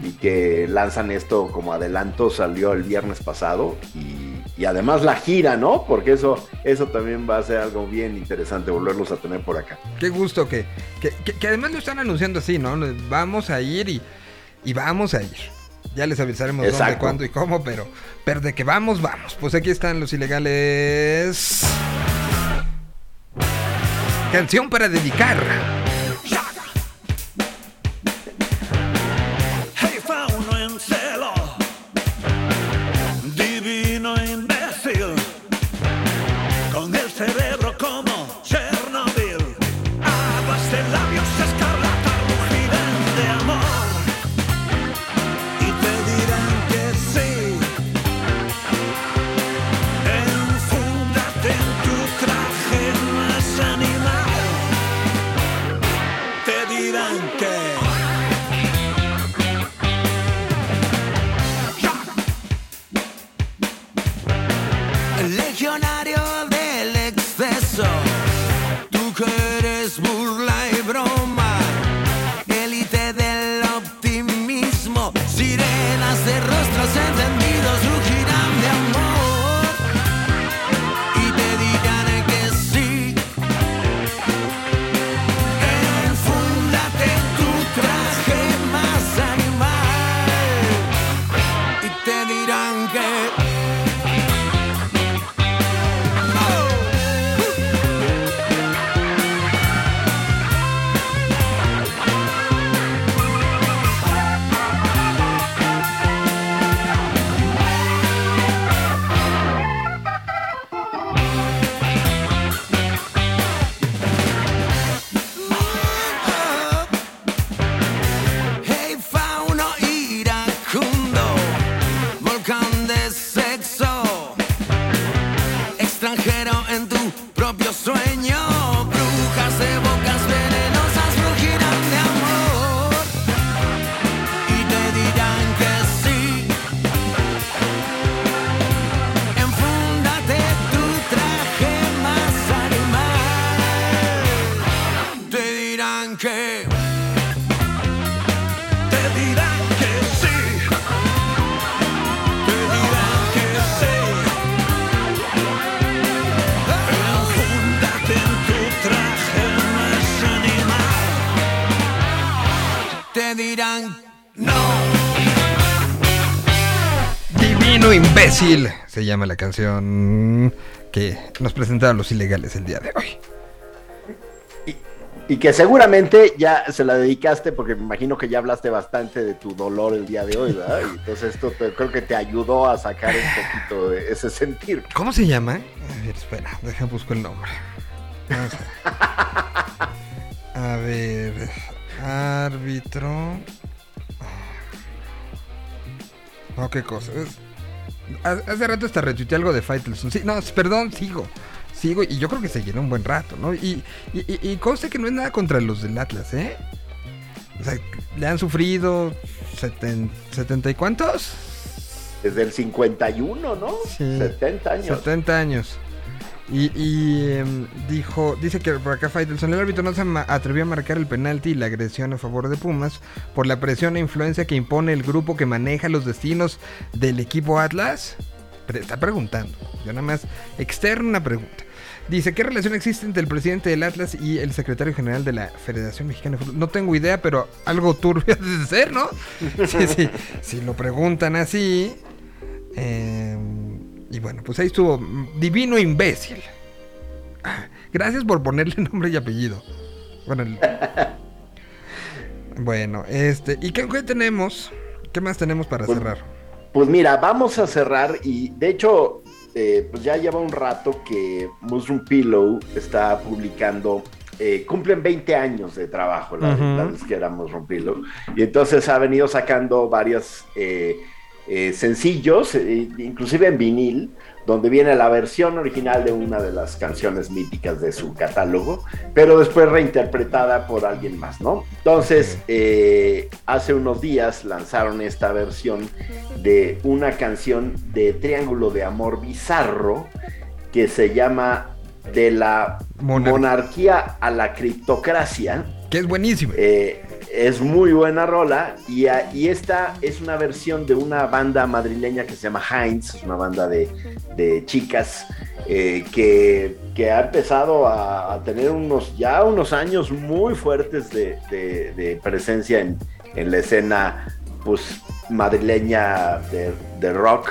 y que lanzan esto como adelanto, salió el viernes pasado y, y además la gira, ¿no? Porque eso, eso también va a ser algo bien interesante volverlos a tener por acá. Qué gusto que, que, que- que además lo están anunciando así, ¿no? Vamos a ir y, y vamos a ir. Ya les avisaremos dónde, Exacto. cuándo y cómo, pero, pero de que vamos, vamos. Pues aquí están los ilegales. Canción para dedicar. Hey, fauno en celo, llama la canción que nos presentaron los ilegales el día de hoy. Y que seguramente ya se la dedicaste porque me imagino que ya hablaste bastante de tu dolor el día de hoy, ¿verdad? Y entonces esto te- creo que te ayudó a sacar un poquito de ese sentir. ¿Cómo se llama? A ver, espera, deja busco el nombre. Vamos a, a ver, árbitro. No, qué cosa. Es- Hace rato hasta retuiteé algo de Faitelson. Sí, no, perdón, sigo. Sigo y yo creo que seguirá un buen rato, ¿no? Y, y, y, y conste que no es nada contra los del Atlas, ¿eh? O sea, le han sufrido seten- setenta y cuántos? Desde el 51, ¿no? Sí. 70 años. 70 años. Y, y, em, dijo, dice que por acá Faitelson, el árbitro no se atrevió a marcar el penalti y la agresión a favor de Pumas por la presión e influencia que impone el grupo que maneja los destinos del equipo Atlas. Pero está preguntando, yo nada más externo una pregunta. Dice, ¿qué relación existe entre el presidente del Atlas y el secretario general de la Federación Mexicana de Fútbol? No tengo idea, pero algo turbio *laughs* de ser, ¿no? Sí, sí, si lo preguntan así. eh, y bueno, pues ahí estuvo. Divino imbécil. Gracias por ponerle *laughs* nombre y apellido. Bueno, el- bueno, este. ¿Y qué, qué tenemos? ¿Qué más tenemos para Pues- cerrar? Pues mira, vamos a cerrar y de hecho, eh, pues ya lleva un rato que Mushroom Pillow está publicando, eh, cumplen 20 años de trabajo la, Ujú. la disquera Mushroom Pillow y entonces ha venido sacando varios eh, eh, sencillos, eh, inclusive en vinil, donde viene la versión original de una de las canciones míticas de su catálogo, pero después reinterpretada por alguien más, ¿no? Entonces, eh, hace unos días lanzaron esta versión de una canción de Triángulo de Amor Bizarro que se llama De la Monar- monarquía a la criptocracia. Que es buenísimo. Eh, es muy buena rola y, esta es una versión de una banda madrileña que se llama Heinz, es una banda de, chicas eh, que, ha empezado a, tener unos ya unos años muy fuertes de, presencia en, la escena pues madrileña de, rock.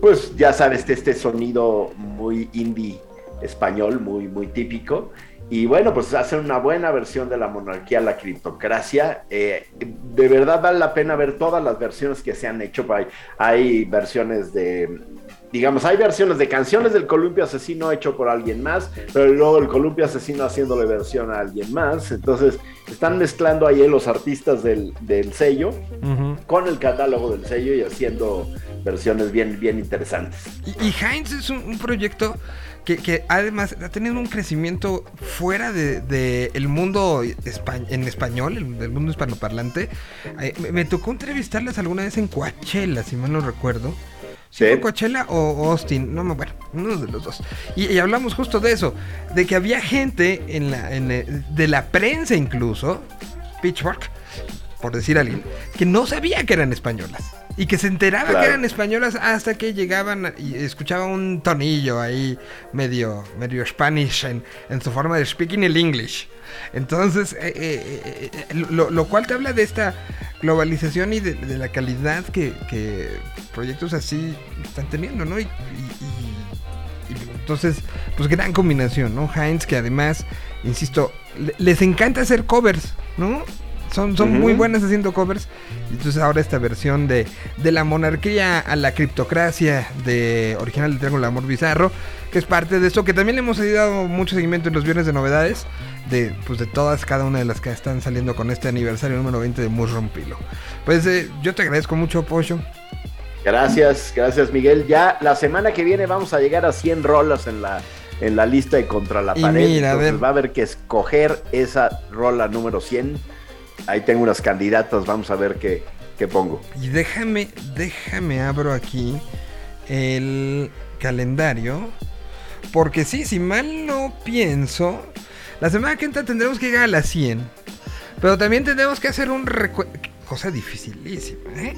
Pues ya sabes, este sonido muy indie español, muy, muy típico. Y bueno, pues hacen una buena versión de la monarquía, la criptocracia. Eh, de verdad vale la pena ver todas las versiones que se han hecho. Hay, hay versiones de, digamos, hay versiones de canciones del columpio asesino hecho por alguien más, pero luego el columpio asesino haciéndole versión a alguien más. Entonces están mezclando ahí los artistas del, del sello con el catálogo del sello y haciendo versiones bien, bien interesantes. Y, y Heinz es un, un proyecto que, que además ha tenido un crecimiento fuera de, de el mundo espa- en español, el, del mundo hispanoparlante. Eh, me, me tocó entrevistarlas alguna vez en Coachella, si mal no recuerdo. ¿Sí Sí. Coachella o Austin? No, me- bueno, uno de los dos. Y, y hablamos justo de eso, de que había gente en la, en, eh, de la prensa incluso, Pitchfork, por decir alguien, que no sabía que eran españolas. Y que se enteraba Claro. que eran españolas hasta que llegaban y escuchaba un tonillo ahí medio, medio Spanish en, en su forma de speaking el English. Entonces, eh, eh, eh, lo, lo cual te habla de esta globalización y de, de la calidad que, que proyectos así están teniendo, ¿no? Y, y- y- y entonces, pues gran combinación, ¿no? Heinz, que además, insisto, le- les encanta hacer covers, ¿no? Son, son muy buenas haciendo covers. Y entonces ahora esta versión de, de la monarquía a la criptocracia de original de Triángulo Amor Bizarro, que es parte de esto, que también le hemos dado mucho seguimiento en los viernes de novedades, de, pues de todas, cada una de las que están saliendo con este aniversario número 20 de Mushroom Pillow. Pues eh, yo te agradezco mucho, Pocho. Gracias, gracias Miguel. Ya la semana que viene vamos a llegar a 100 rolas en la, en la lista de Contra la Y Pared. mira, a Entonces ver. va a haber que escoger esa rola número 100. Ahí tengo unas candidatas, vamos a ver qué, qué pongo. Y déjame, déjame abro aquí el calendario. Porque sí, si mal no pienso, la semana que entra tendremos que llegar a las 100. Pero también tendremos que hacer un recuerdo. Cosa dificilísima, ¿eh?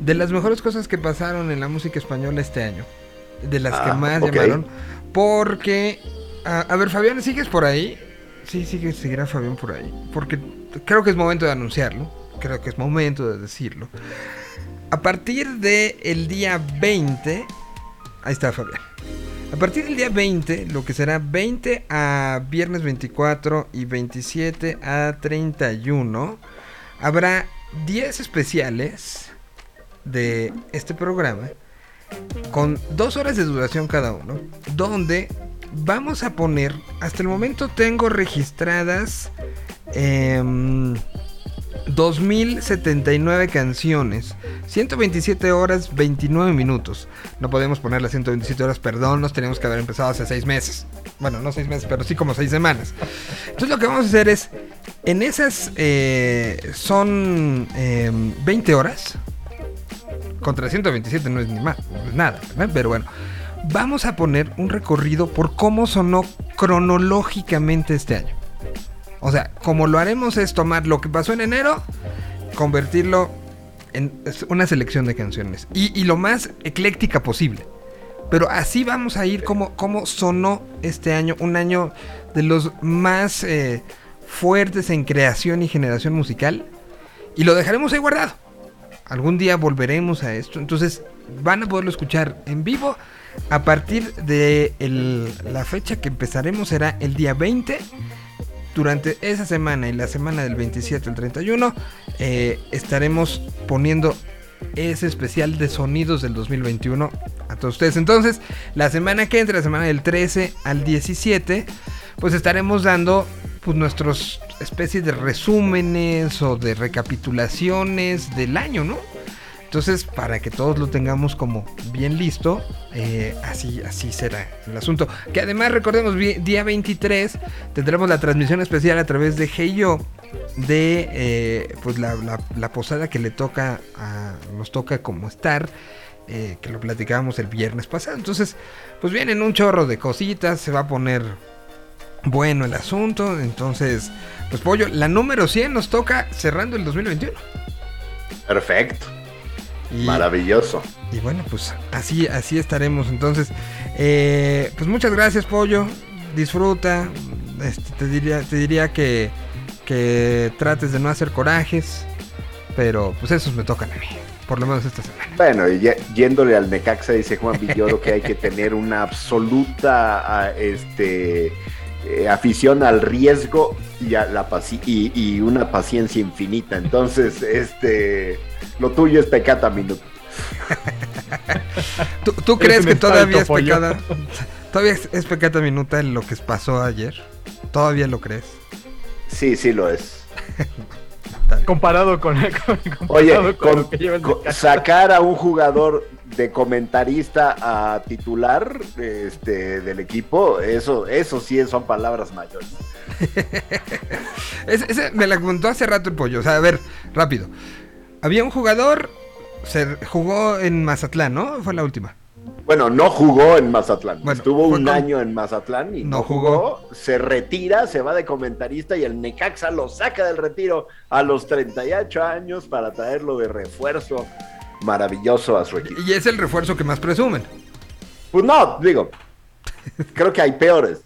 De las mejores cosas que pasaron en la música española este año. De las que Ah, más llamaron. Porque. a- a ver, Fabián, ¿sigues por ahí? Sí, sigue, seguirá Fabián por ahí. Porque creo que es momento de anunciarlo. Creo que es momento de decirlo. A partir del el día 20, ahí está Fabián. A partir del día 20, lo que será 20 a viernes 24 y 27 a 31, habrá 10 especiales de este programa con dos horas de duración cada uno, donde vamos a poner, hasta el momento tengo registradas em, 2079 canciones, 127 horas, 29 minutos. No podemos poner las 127 horas, perdón, nos teníamos que haber empezado hace 6 meses. Bueno, no 6 meses, pero sí como 6 semanas. Entonces lo que vamos a hacer es, en esas eh, son em, 20 horas. Contra 127 no es ni más, nada, pero bueno. Vamos a poner un recorrido por cómo sonó cronológicamente este año. O sea, como lo haremos es tomar lo que pasó en enero, convertirlo en una selección de canciones. Y, lo más ecléctica posible. Pero así vamos a ir como, como sonó este año. Un año de los más eh, fuertes en creación y generación musical. Y lo dejaremos ahí guardado. Algún día volveremos a esto. Entonces van a poderlo escuchar en vivo. A partir de la fecha que empezaremos será el día 20 durante esa semana y la semana del 27 al 31 eh, estaremos poniendo ese especial de sonidos del 2021 a todos ustedes. Entonces, la semana que entra, la semana del 13 al 17, pues estaremos dando pues nuestros especies de resúmenes o de recapitulaciones del año, ¿no? Entonces, para que todos lo tengamos como bien listo, eh, así, así será el asunto. Que además, recordemos, día 23 tendremos la transmisión especial a través de Hey Yo de eh, pues la posada que le toca a, nos toca como estar. eh, que lo platicábamos el viernes pasado. Entonces, pues vienen un chorro de cositas, se va a poner bueno el asunto. Entonces, pues pollo, la número 100 nos toca cerrando el 2021. Perfecto. Y- Maravilloso. Y bueno, pues así, así estaremos. Entonces, eh, pues muchas gracias, Pollo. Disfruta. Este, te diría, te diría que, que trates de no hacer corajes. Pero pues esos me tocan a mí. Por lo menos esta semana. Bueno, y yéndole al Necaxa, dice Juan Villoro que hay que tener una absoluta a, este, eh, afición al riesgo y, a la paci- y, y una paciencia infinita. Entonces, este, lo tuyo es pecata minuto. ¿Tú, crees que todavía es pecada? ¿Todavía es, es pecata minuta en lo que pasó ayer? ¿Todavía lo crees? Sí, sí lo es. *laughs* Comparado con, *laughs* con- Oye, comparado con con- lo que lleva el con- Necaxa. sacar a un jugador de comentarista a titular este, del equipo, eso, eso sí son palabras mayores. *laughs* Ese, ese me la contó hace rato el pollo. O sea, a ver, rápido. Había un jugador, se jugó en Mazatlán, ¿no? Fue la última. Bueno, no jugó en Mazatlán. Bueno, Estuvo un con- año en Mazatlán y No no, jugó. Se retira, se va de comentarista y el Necaxa lo saca del retiro a los 38 años para traerlo de refuerzo maravilloso a su equipo. Y es el refuerzo que más presumen. Pues no, digo, creo que hay peores.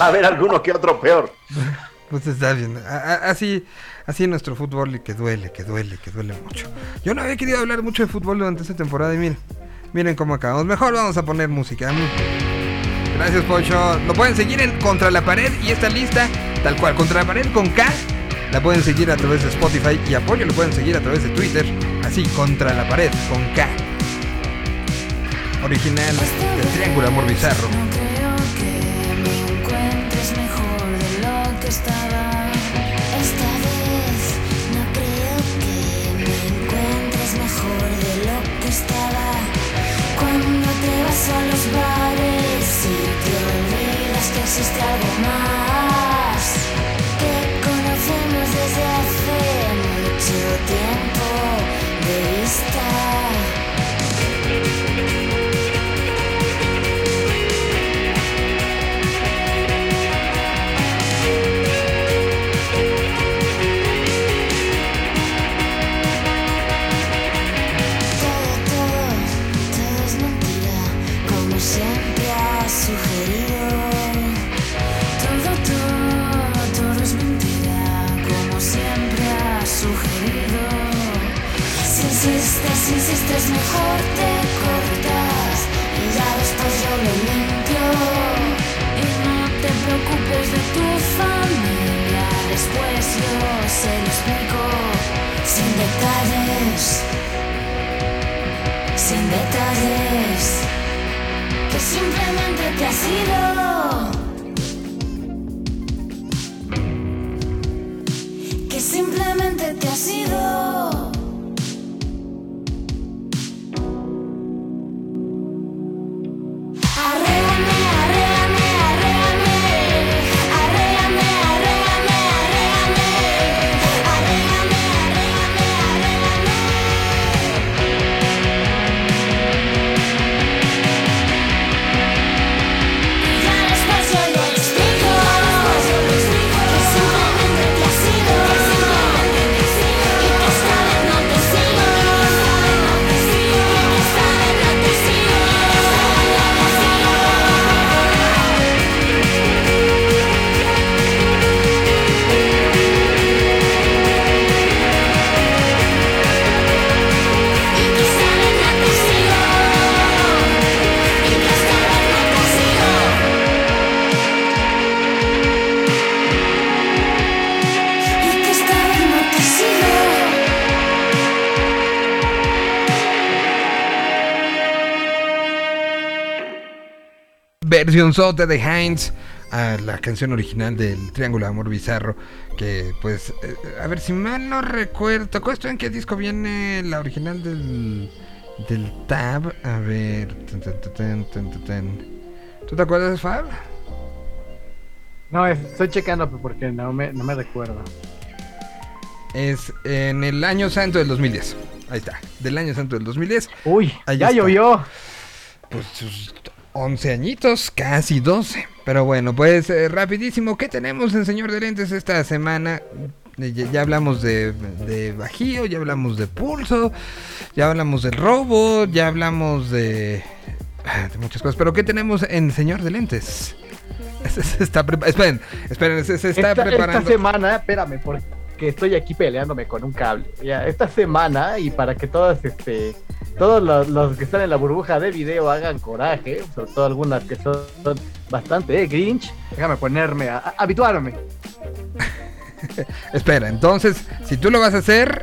Va a haber alguno que otro peor. Pues está bien. Así, así nuestro fútbol y que duele, que duele, que duele mucho. Yo no había querido hablar mucho de fútbol durante esta temporada y miren, miren cómo acabamos. Mejor vamos a poner música. Gracias, Pocho. Lo pueden seguir en Contra la Pared y esta lista, tal cual, Contra la Pared con K. La pueden seguir a través de Spotify y Apoyo lo pueden seguir a través de Twitter. Así, Contra la Pared con K. Original del Triángulo Amor Bizarro. A los bares y te olvidas que existe más. Mucho tiempo de vista. Si insistes mejor te cortas y ya después yo lo limpio. Y no te preocupes de tu familia, después yo se lo explico sin detalles, sin detalles, que simplemente te has ido. Que simplemente te has ido. Versión Sote de Heinz a la canción original del Triángulo de Amor Bizarro. Que pues, eh, a ver si mal no recuerdo. ¿Te acuerdas tú en qué disco viene la original del, del Tab? A ver. ¿Tú te acuerdas, Fab? No, estoy checando pues, porque no me, no me recuerdo. Es en el año santo del 2010. Ahí está, del año santo del 2010. Uy, Ahí ya está. llovió. Pues sus 11 añitos, casi 12. Pero bueno, pues eh, rapidísimo, ¿qué tenemos en Señor de Lentes esta semana? Eh, Ya, ya hablamos de, de Bajío, ya hablamos de Pulso, ya hablamos del robo, ya hablamos de, ah, de muchas cosas. Pero ¿qué tenemos en Señor de Lentes? *laughs* Se, se está esperen, esperen, se, se está esta, preparando. esta semana, espérame, porque estoy aquí peleándome con un cable. Ya, esta semana, y para que todas, este, todos los, los que están en la burbuja de video hagan coraje, sobre todo algunas que son, son bastante eh, Grinch, déjame ponerme a, a- habituarme. *laughs* Espera, entonces, si tú lo vas a hacer,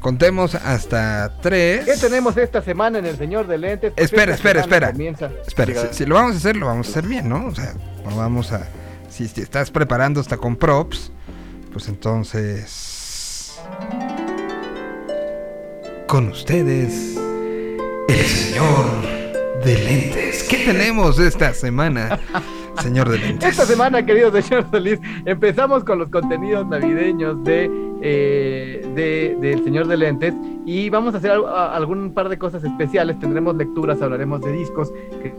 contemos hasta tres. ¿Qué tenemos esta semana en el Señor de Lentes? Espera, espera, espera. comienza- Espera, si, si lo vamos a hacer, lo vamos a hacer bien, ¿no? O sea, no vamos a. Si, si estás preparando hasta con props, pues entonces. Con ustedes, señor de lentes. ¿Qué tenemos esta semana, *laughs* señor de lentes? Esta semana, queridos señores Solís, empezamos con los contenidos navideños de, eh, de- del Señor de Lentes y vamos a hacer a- algún par de cosas especiales. Tendremos lecturas, hablaremos de discos que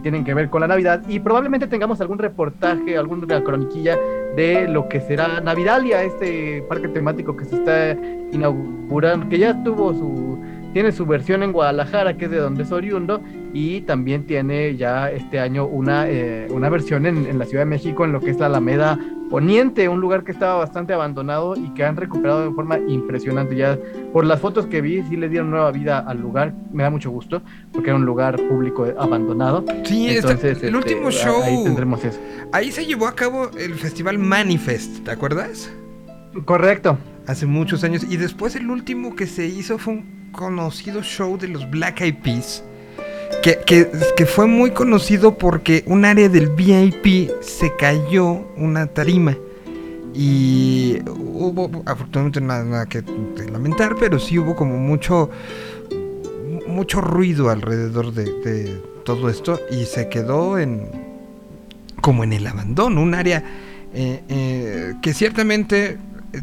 tienen que ver con la Navidad y probablemente tengamos algún reportaje, alguna croniquilla de lo que será Navidalia, este parque temático que se está inaugurando, que ya tuvo su tiene su versión en Guadalajara, que es de donde es oriundo, y también tiene ya este año una, eh, una versión en, en la Ciudad de México, en lo que es la Alameda Poniente, un lugar que estaba bastante abandonado y que han recuperado de forma impresionante. Ya por las fotos que vi, sí le dieron nueva vida al lugar, me da mucho gusto, porque era un lugar público abandonado. Sí, Entonces, el este, último show. Ahí tendremos eso. Ahí se llevó a cabo el festival Manifest, ¿te acuerdas? Correcto. Hace muchos años. Y después el último que se hizo fue un conocido show de los Black Eyed Peas. Que, que, fue muy conocido porque un área del VIP se cayó una tarima. Y hubo, afortunadamente nada, nada que lamentar, pero sí hubo como mucho, mucho ruido alrededor de, de todo esto y se quedó en, como en el abandono, un área eh, eh, que ciertamente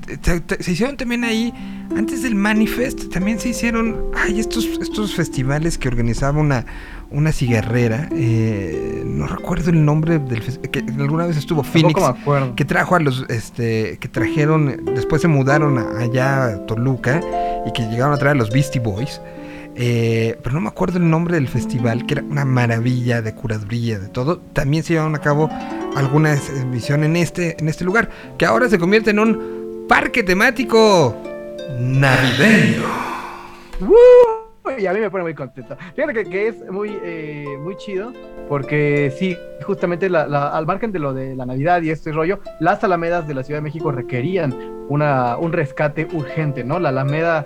eh, se hicieron también ahí, antes del Manifest, también se hicieron, ay, estos, estos festivales que organizaba una, una cigarrera, eh, no recuerdo el nombre del que alguna vez estuvo Phoenix, me acuerdo. que trajo a los, este, que trajeron, después se mudaron a- allá a Toluca y que llegaron a traer a los Beastie Boys. Eh, pero no me acuerdo el nombre del festival, que era una maravilla de curaduría, de todo. También se llevaron a cabo algunas emisiones en este, en este lugar, que ahora se convierte en un parque temático navideño. Y a mí me pone muy contento. Fíjate que, que es muy, eh, muy chido, porque sí, justamente la- la- al margen de lo de la Navidad y este rollo, las alamedas de la Ciudad de México requerían una, un rescate urgente, ¿no? La alameda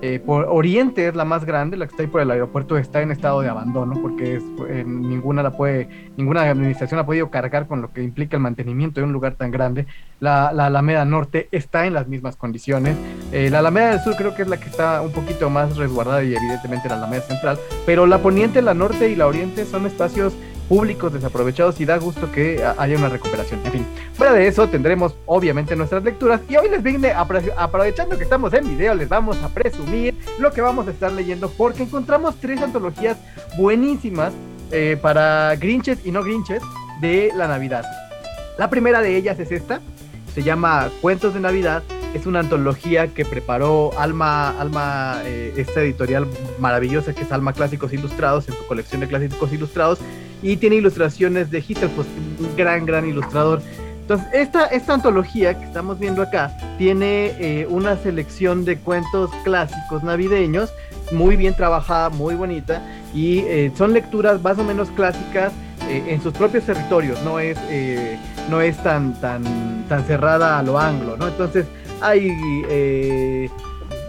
eh, por Oriente es la más grande, la que está ahí por el aeropuerto está en estado de abandono, porque es, eh, ninguna la puede, ninguna administración ha podido cargar con lo que implica el mantenimiento de un lugar tan grande. La, la Alameda Norte está en las mismas condiciones. Eh, la Alameda del Sur creo que es la que está un poquito más resguardada y evidentemente la Alameda Central, pero la Poniente, la Norte y la Oriente son espacios públicos desaprovechados y da gusto que a- haya una recuperación. En fin, fuera de eso tendremos obviamente nuestras lecturas y hoy les vine, aprovechando que estamos en video, les vamos a presumir lo que vamos a estar leyendo porque encontramos tres antologías buenísimas eh, para Grinches y no Grinches de la Navidad. La primera de ellas es esta, se llama Cuentos de Navidad. Es una antología que preparó Alma, Alma eh, esta editorial maravillosa que es Alma Clásicos Ilustrados en su colección de clásicos ilustrados y tiene ilustraciones de Hitlerfus, un gran, gran ilustrador. Entonces, esta, esta antología que estamos viendo acá tiene eh, una selección de cuentos clásicos navideños, muy bien trabajada, muy bonita, y eh, son lecturas más o menos clásicas eh, en sus propios territorios, no es, no es tan, tan, tan cerrada a lo anglo, ¿no? Entonces, hay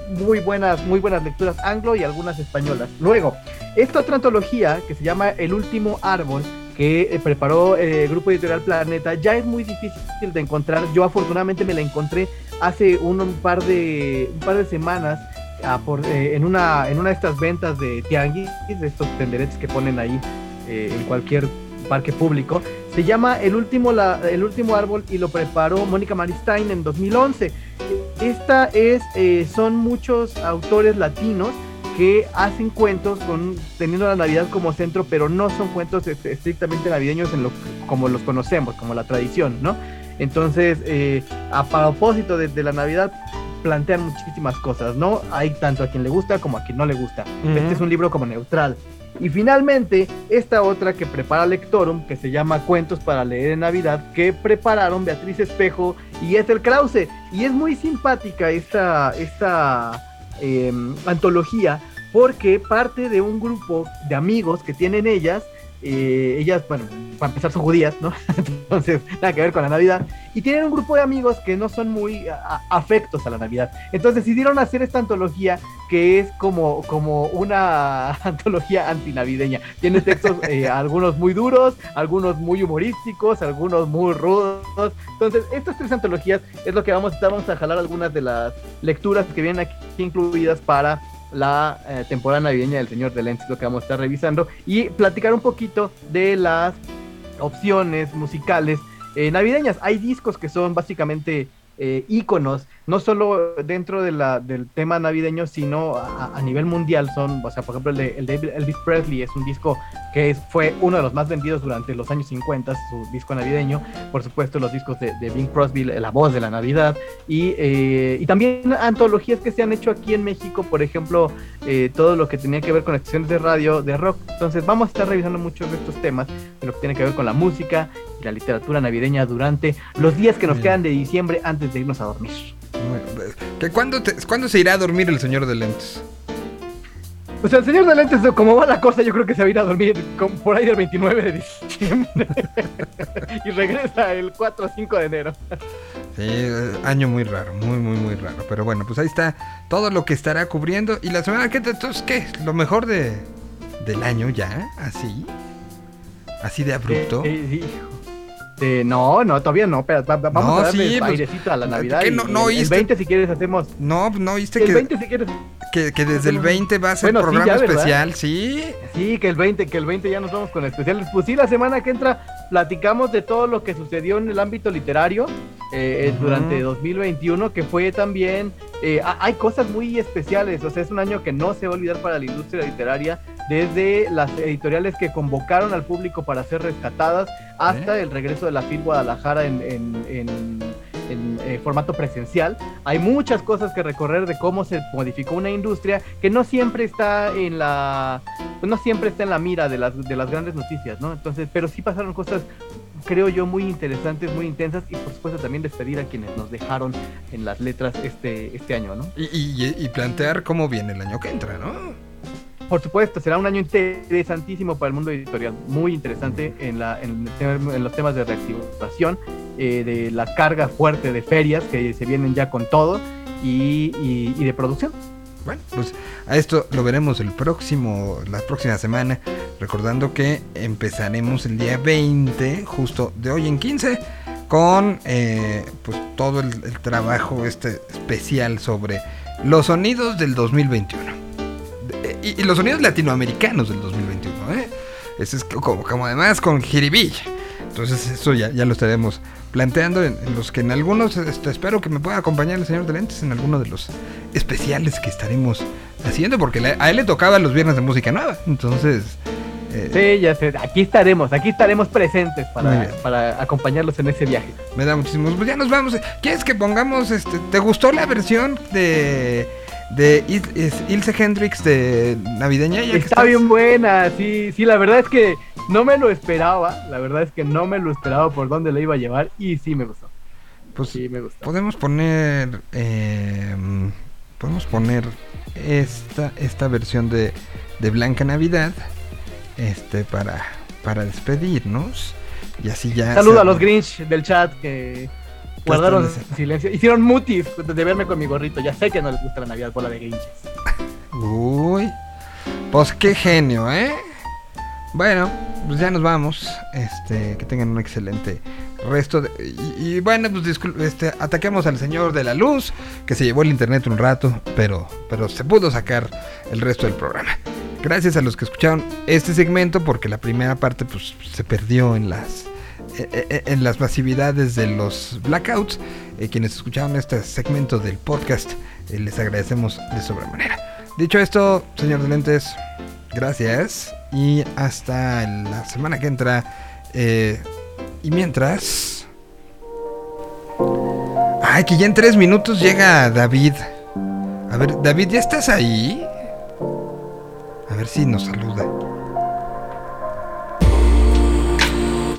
muy buenas, muy buenas lecturas anglo y algunas españolas. Luego, esta otra antología que se llama El último árbol, que eh, preparó eh, el grupo editorial Planeta, ya es muy difícil de encontrar. Yo afortunadamente me la encontré hace un, par de un par de semanas ah, por, eh, en una en una de estas ventas de tianguis, de estos tenderetes que ponen ahí en cualquier parque público. Se llama El último la- el último árbol y lo preparó Mónica Maristain en 2011. Esta es eh, son muchos autores latinos que hacen cuentos con teniendo la Navidad como centro, pero no son cuentos est- estrictamente navideños en lo, como los conocemos, como la tradición, ¿no? Entonces, eh, a propósito de, de la Navidad, plantean muchísimas cosas, ¿no? Hay tanto a quien le gusta como a quien no le gusta. Este es un libro como neutral. Y finalmente, esta otra que prepara Lectorum, que se llama Cuentos para leer en Navidad, que prepararon Beatriz Espejo y Ethel Krause. Y es muy simpática esta, esta eh, antología porque parte de un grupo de amigos que tienen ellas. Eh, ellas, bueno, para empezar son judías, ¿no? *laughs* Entonces, nada que ver con la Navidad. Y tienen un grupo de amigos que no son muy a- a- afectos a la Navidad. Entonces decidieron hacer esta antología que es como, como una *laughs* antología antinavideña. Tiene textos, eh, *laughs* algunos muy duros, algunos muy humorísticos, algunos muy rudos. Entonces, estas tres antologías es lo que vamos a estar, vamos a jalar algunas de las lecturas que vienen aquí incluidas para la eh, temporada navideña del Señor de Lentes, lo que vamos a estar revisando, y platicar un poquito de las opciones musicales eh, navideñas. Hay discos que son básicamente eh, íconos, no solo dentro de la, del tema navideño, sino a, a nivel mundial. Son, o sea, por ejemplo, el de, el de Elvis Presley es un disco que es- fue uno de los más vendidos durante los años 50, su disco navideño. Por supuesto, los discos de, de Bing Crosby, La Voz de la Navidad. Y, eh, y también antologías que se han hecho aquí en México, por ejemplo, eh, todo lo que tenía que ver con estaciones de radio, de rock. Entonces, vamos a estar revisando muchos de estos temas, de lo que tiene que ver con la música y la literatura navideña durante los días que nos quedan de diciembre antes de irnos a dormir. ¿Que cuándo, te- ¿Cuándo se irá a dormir el señor de lentes? Pues el señor de lentes, como va la cosa, yo creo que se va a ir a dormir con- por ahí del 29 de diciembre. *laughs* y regresa el 4 o 5 de enero. Sí, año muy raro, muy, muy, muy raro. Pero bueno, pues ahí está todo lo que estará cubriendo. Y la semana que entonces, ¿qué? Lo mejor de, del año ya, así. Así de abrupto. Eh, eh, hijo. Eh, no, no, todavía no. Espera, va- va- vamos No, a darle sí, pues, airecito a la Navidad. ¿qué no- no el, el oíste? 20 si quieres hacemos. No, no viste El que, 20 si quieres. que, que desde el 20 va a ser Bueno, sí, programa ya, ¿verdad? especial, ¿sí? Sí, que el 20, que el 20 ya nos vamos con especiales. Pues sí, la semana que entra platicamos de todo lo que sucedió en el ámbito literario eh, eh, Ujú. durante 2021, que fue también, eh, ha- hay cosas muy especiales, o sea, es un año que no se va a olvidar para la industria literaria, desde las editoriales que convocaron al público para ser rescatadas, hasta el regreso de la FIL Guadalajara en, en- en- en eh, formato presencial. Hay muchas cosas que recorrer de cómo se modificó una industria que no siempre está en la, no siempre está en la mira de las, de las grandes noticias, ¿no? Entonces, pero sí pasaron cosas, creo yo, muy interesantes, muy intensas y por supuesto también despedir a quienes nos dejaron en las letras este, este año, ¿no? Y, y- y plantear cómo viene el año que entra, ¿no? Por supuesto, será un año interesantísimo para el mundo editorial, muy interesante en, la, en, en los temas de reactivación, eh, de la carga fuerte de ferias que se vienen ya con todo y, y- y de producción. Bueno, pues a esto lo veremos el próximo, la próxima semana. Recordando que empezaremos el día 20, justo de hoy en 15, con eh, pues todo el, trabajo este especial sobre los sonidos del 2021. De- y, y los sonidos latinoamericanos del 2021, ¿eh? Ese es como, como además con Jiribilla. Entonces eso ya, ya lo estaremos planteando en, en los que en algunos, este, espero que me pueda acompañar el señor de lentes en alguno de los especiales que estaremos haciendo, porque a él le tocaba los viernes de música nueva. Entonces, eh, Sí, ya sé, aquí estaremos, aquí estaremos presentes para, para acompañarlos en ese viaje. me da muchísimos. Pues ya nos vamos. ¿Quieres que pongamos, este, te gustó la versión de de Il- Ilse Hendrix de navideña? Ya Está bien buena, sí, sí, la verdad es que no me lo esperaba, la verdad es que no me lo esperaba por dónde le iba a llevar y sí me gustó, Pues sí me gustó. podemos poner, eh, podemos poner esta esta versión de de Blanca Navidad, este para para despedirnos y así ya. Saludo a los Grinch del chat que guardaron están silencio, hicieron mutis de verme con mi gorrito, ya sé que no les gusta la Navidad bola de Grinches. Uy, pues qué genio, ¿eh? Bueno, pues ya nos vamos. Este, que tengan un excelente resto. de- y, y bueno, pues discul- este, ataquemos al señor de la luz, que se llevó el internet un rato, pero, pero se pudo sacar el resto del programa. Gracias a los que escucharon este segmento, porque la primera parte pues se perdió en las eh, eh, en las masividades de los blackouts. Eh, quienes escucharon este segmento del podcast, eh, les agradecemos de sobremanera. Dicho esto, señor de lentes, gracias. Y hasta la semana que entra. eh, y mientras. Ay, que ya en tres minutos llega David. A ver, David, ¿ya estás ahí? A ver si nos saluda.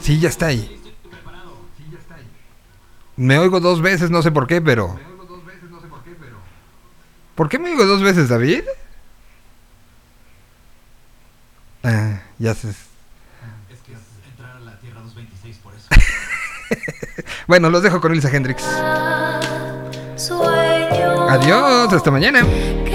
Sí, ya está ahí. Me oigo dos veces, no sé por qué, pero. ¿Por qué me oigo dos veces, David? Ah, ya se. Es que es entrar a la Tierra 226 por eso. *laughs* Bueno, los dejo con Elsa Hendrix. Sueño Adiós, hasta mañana. que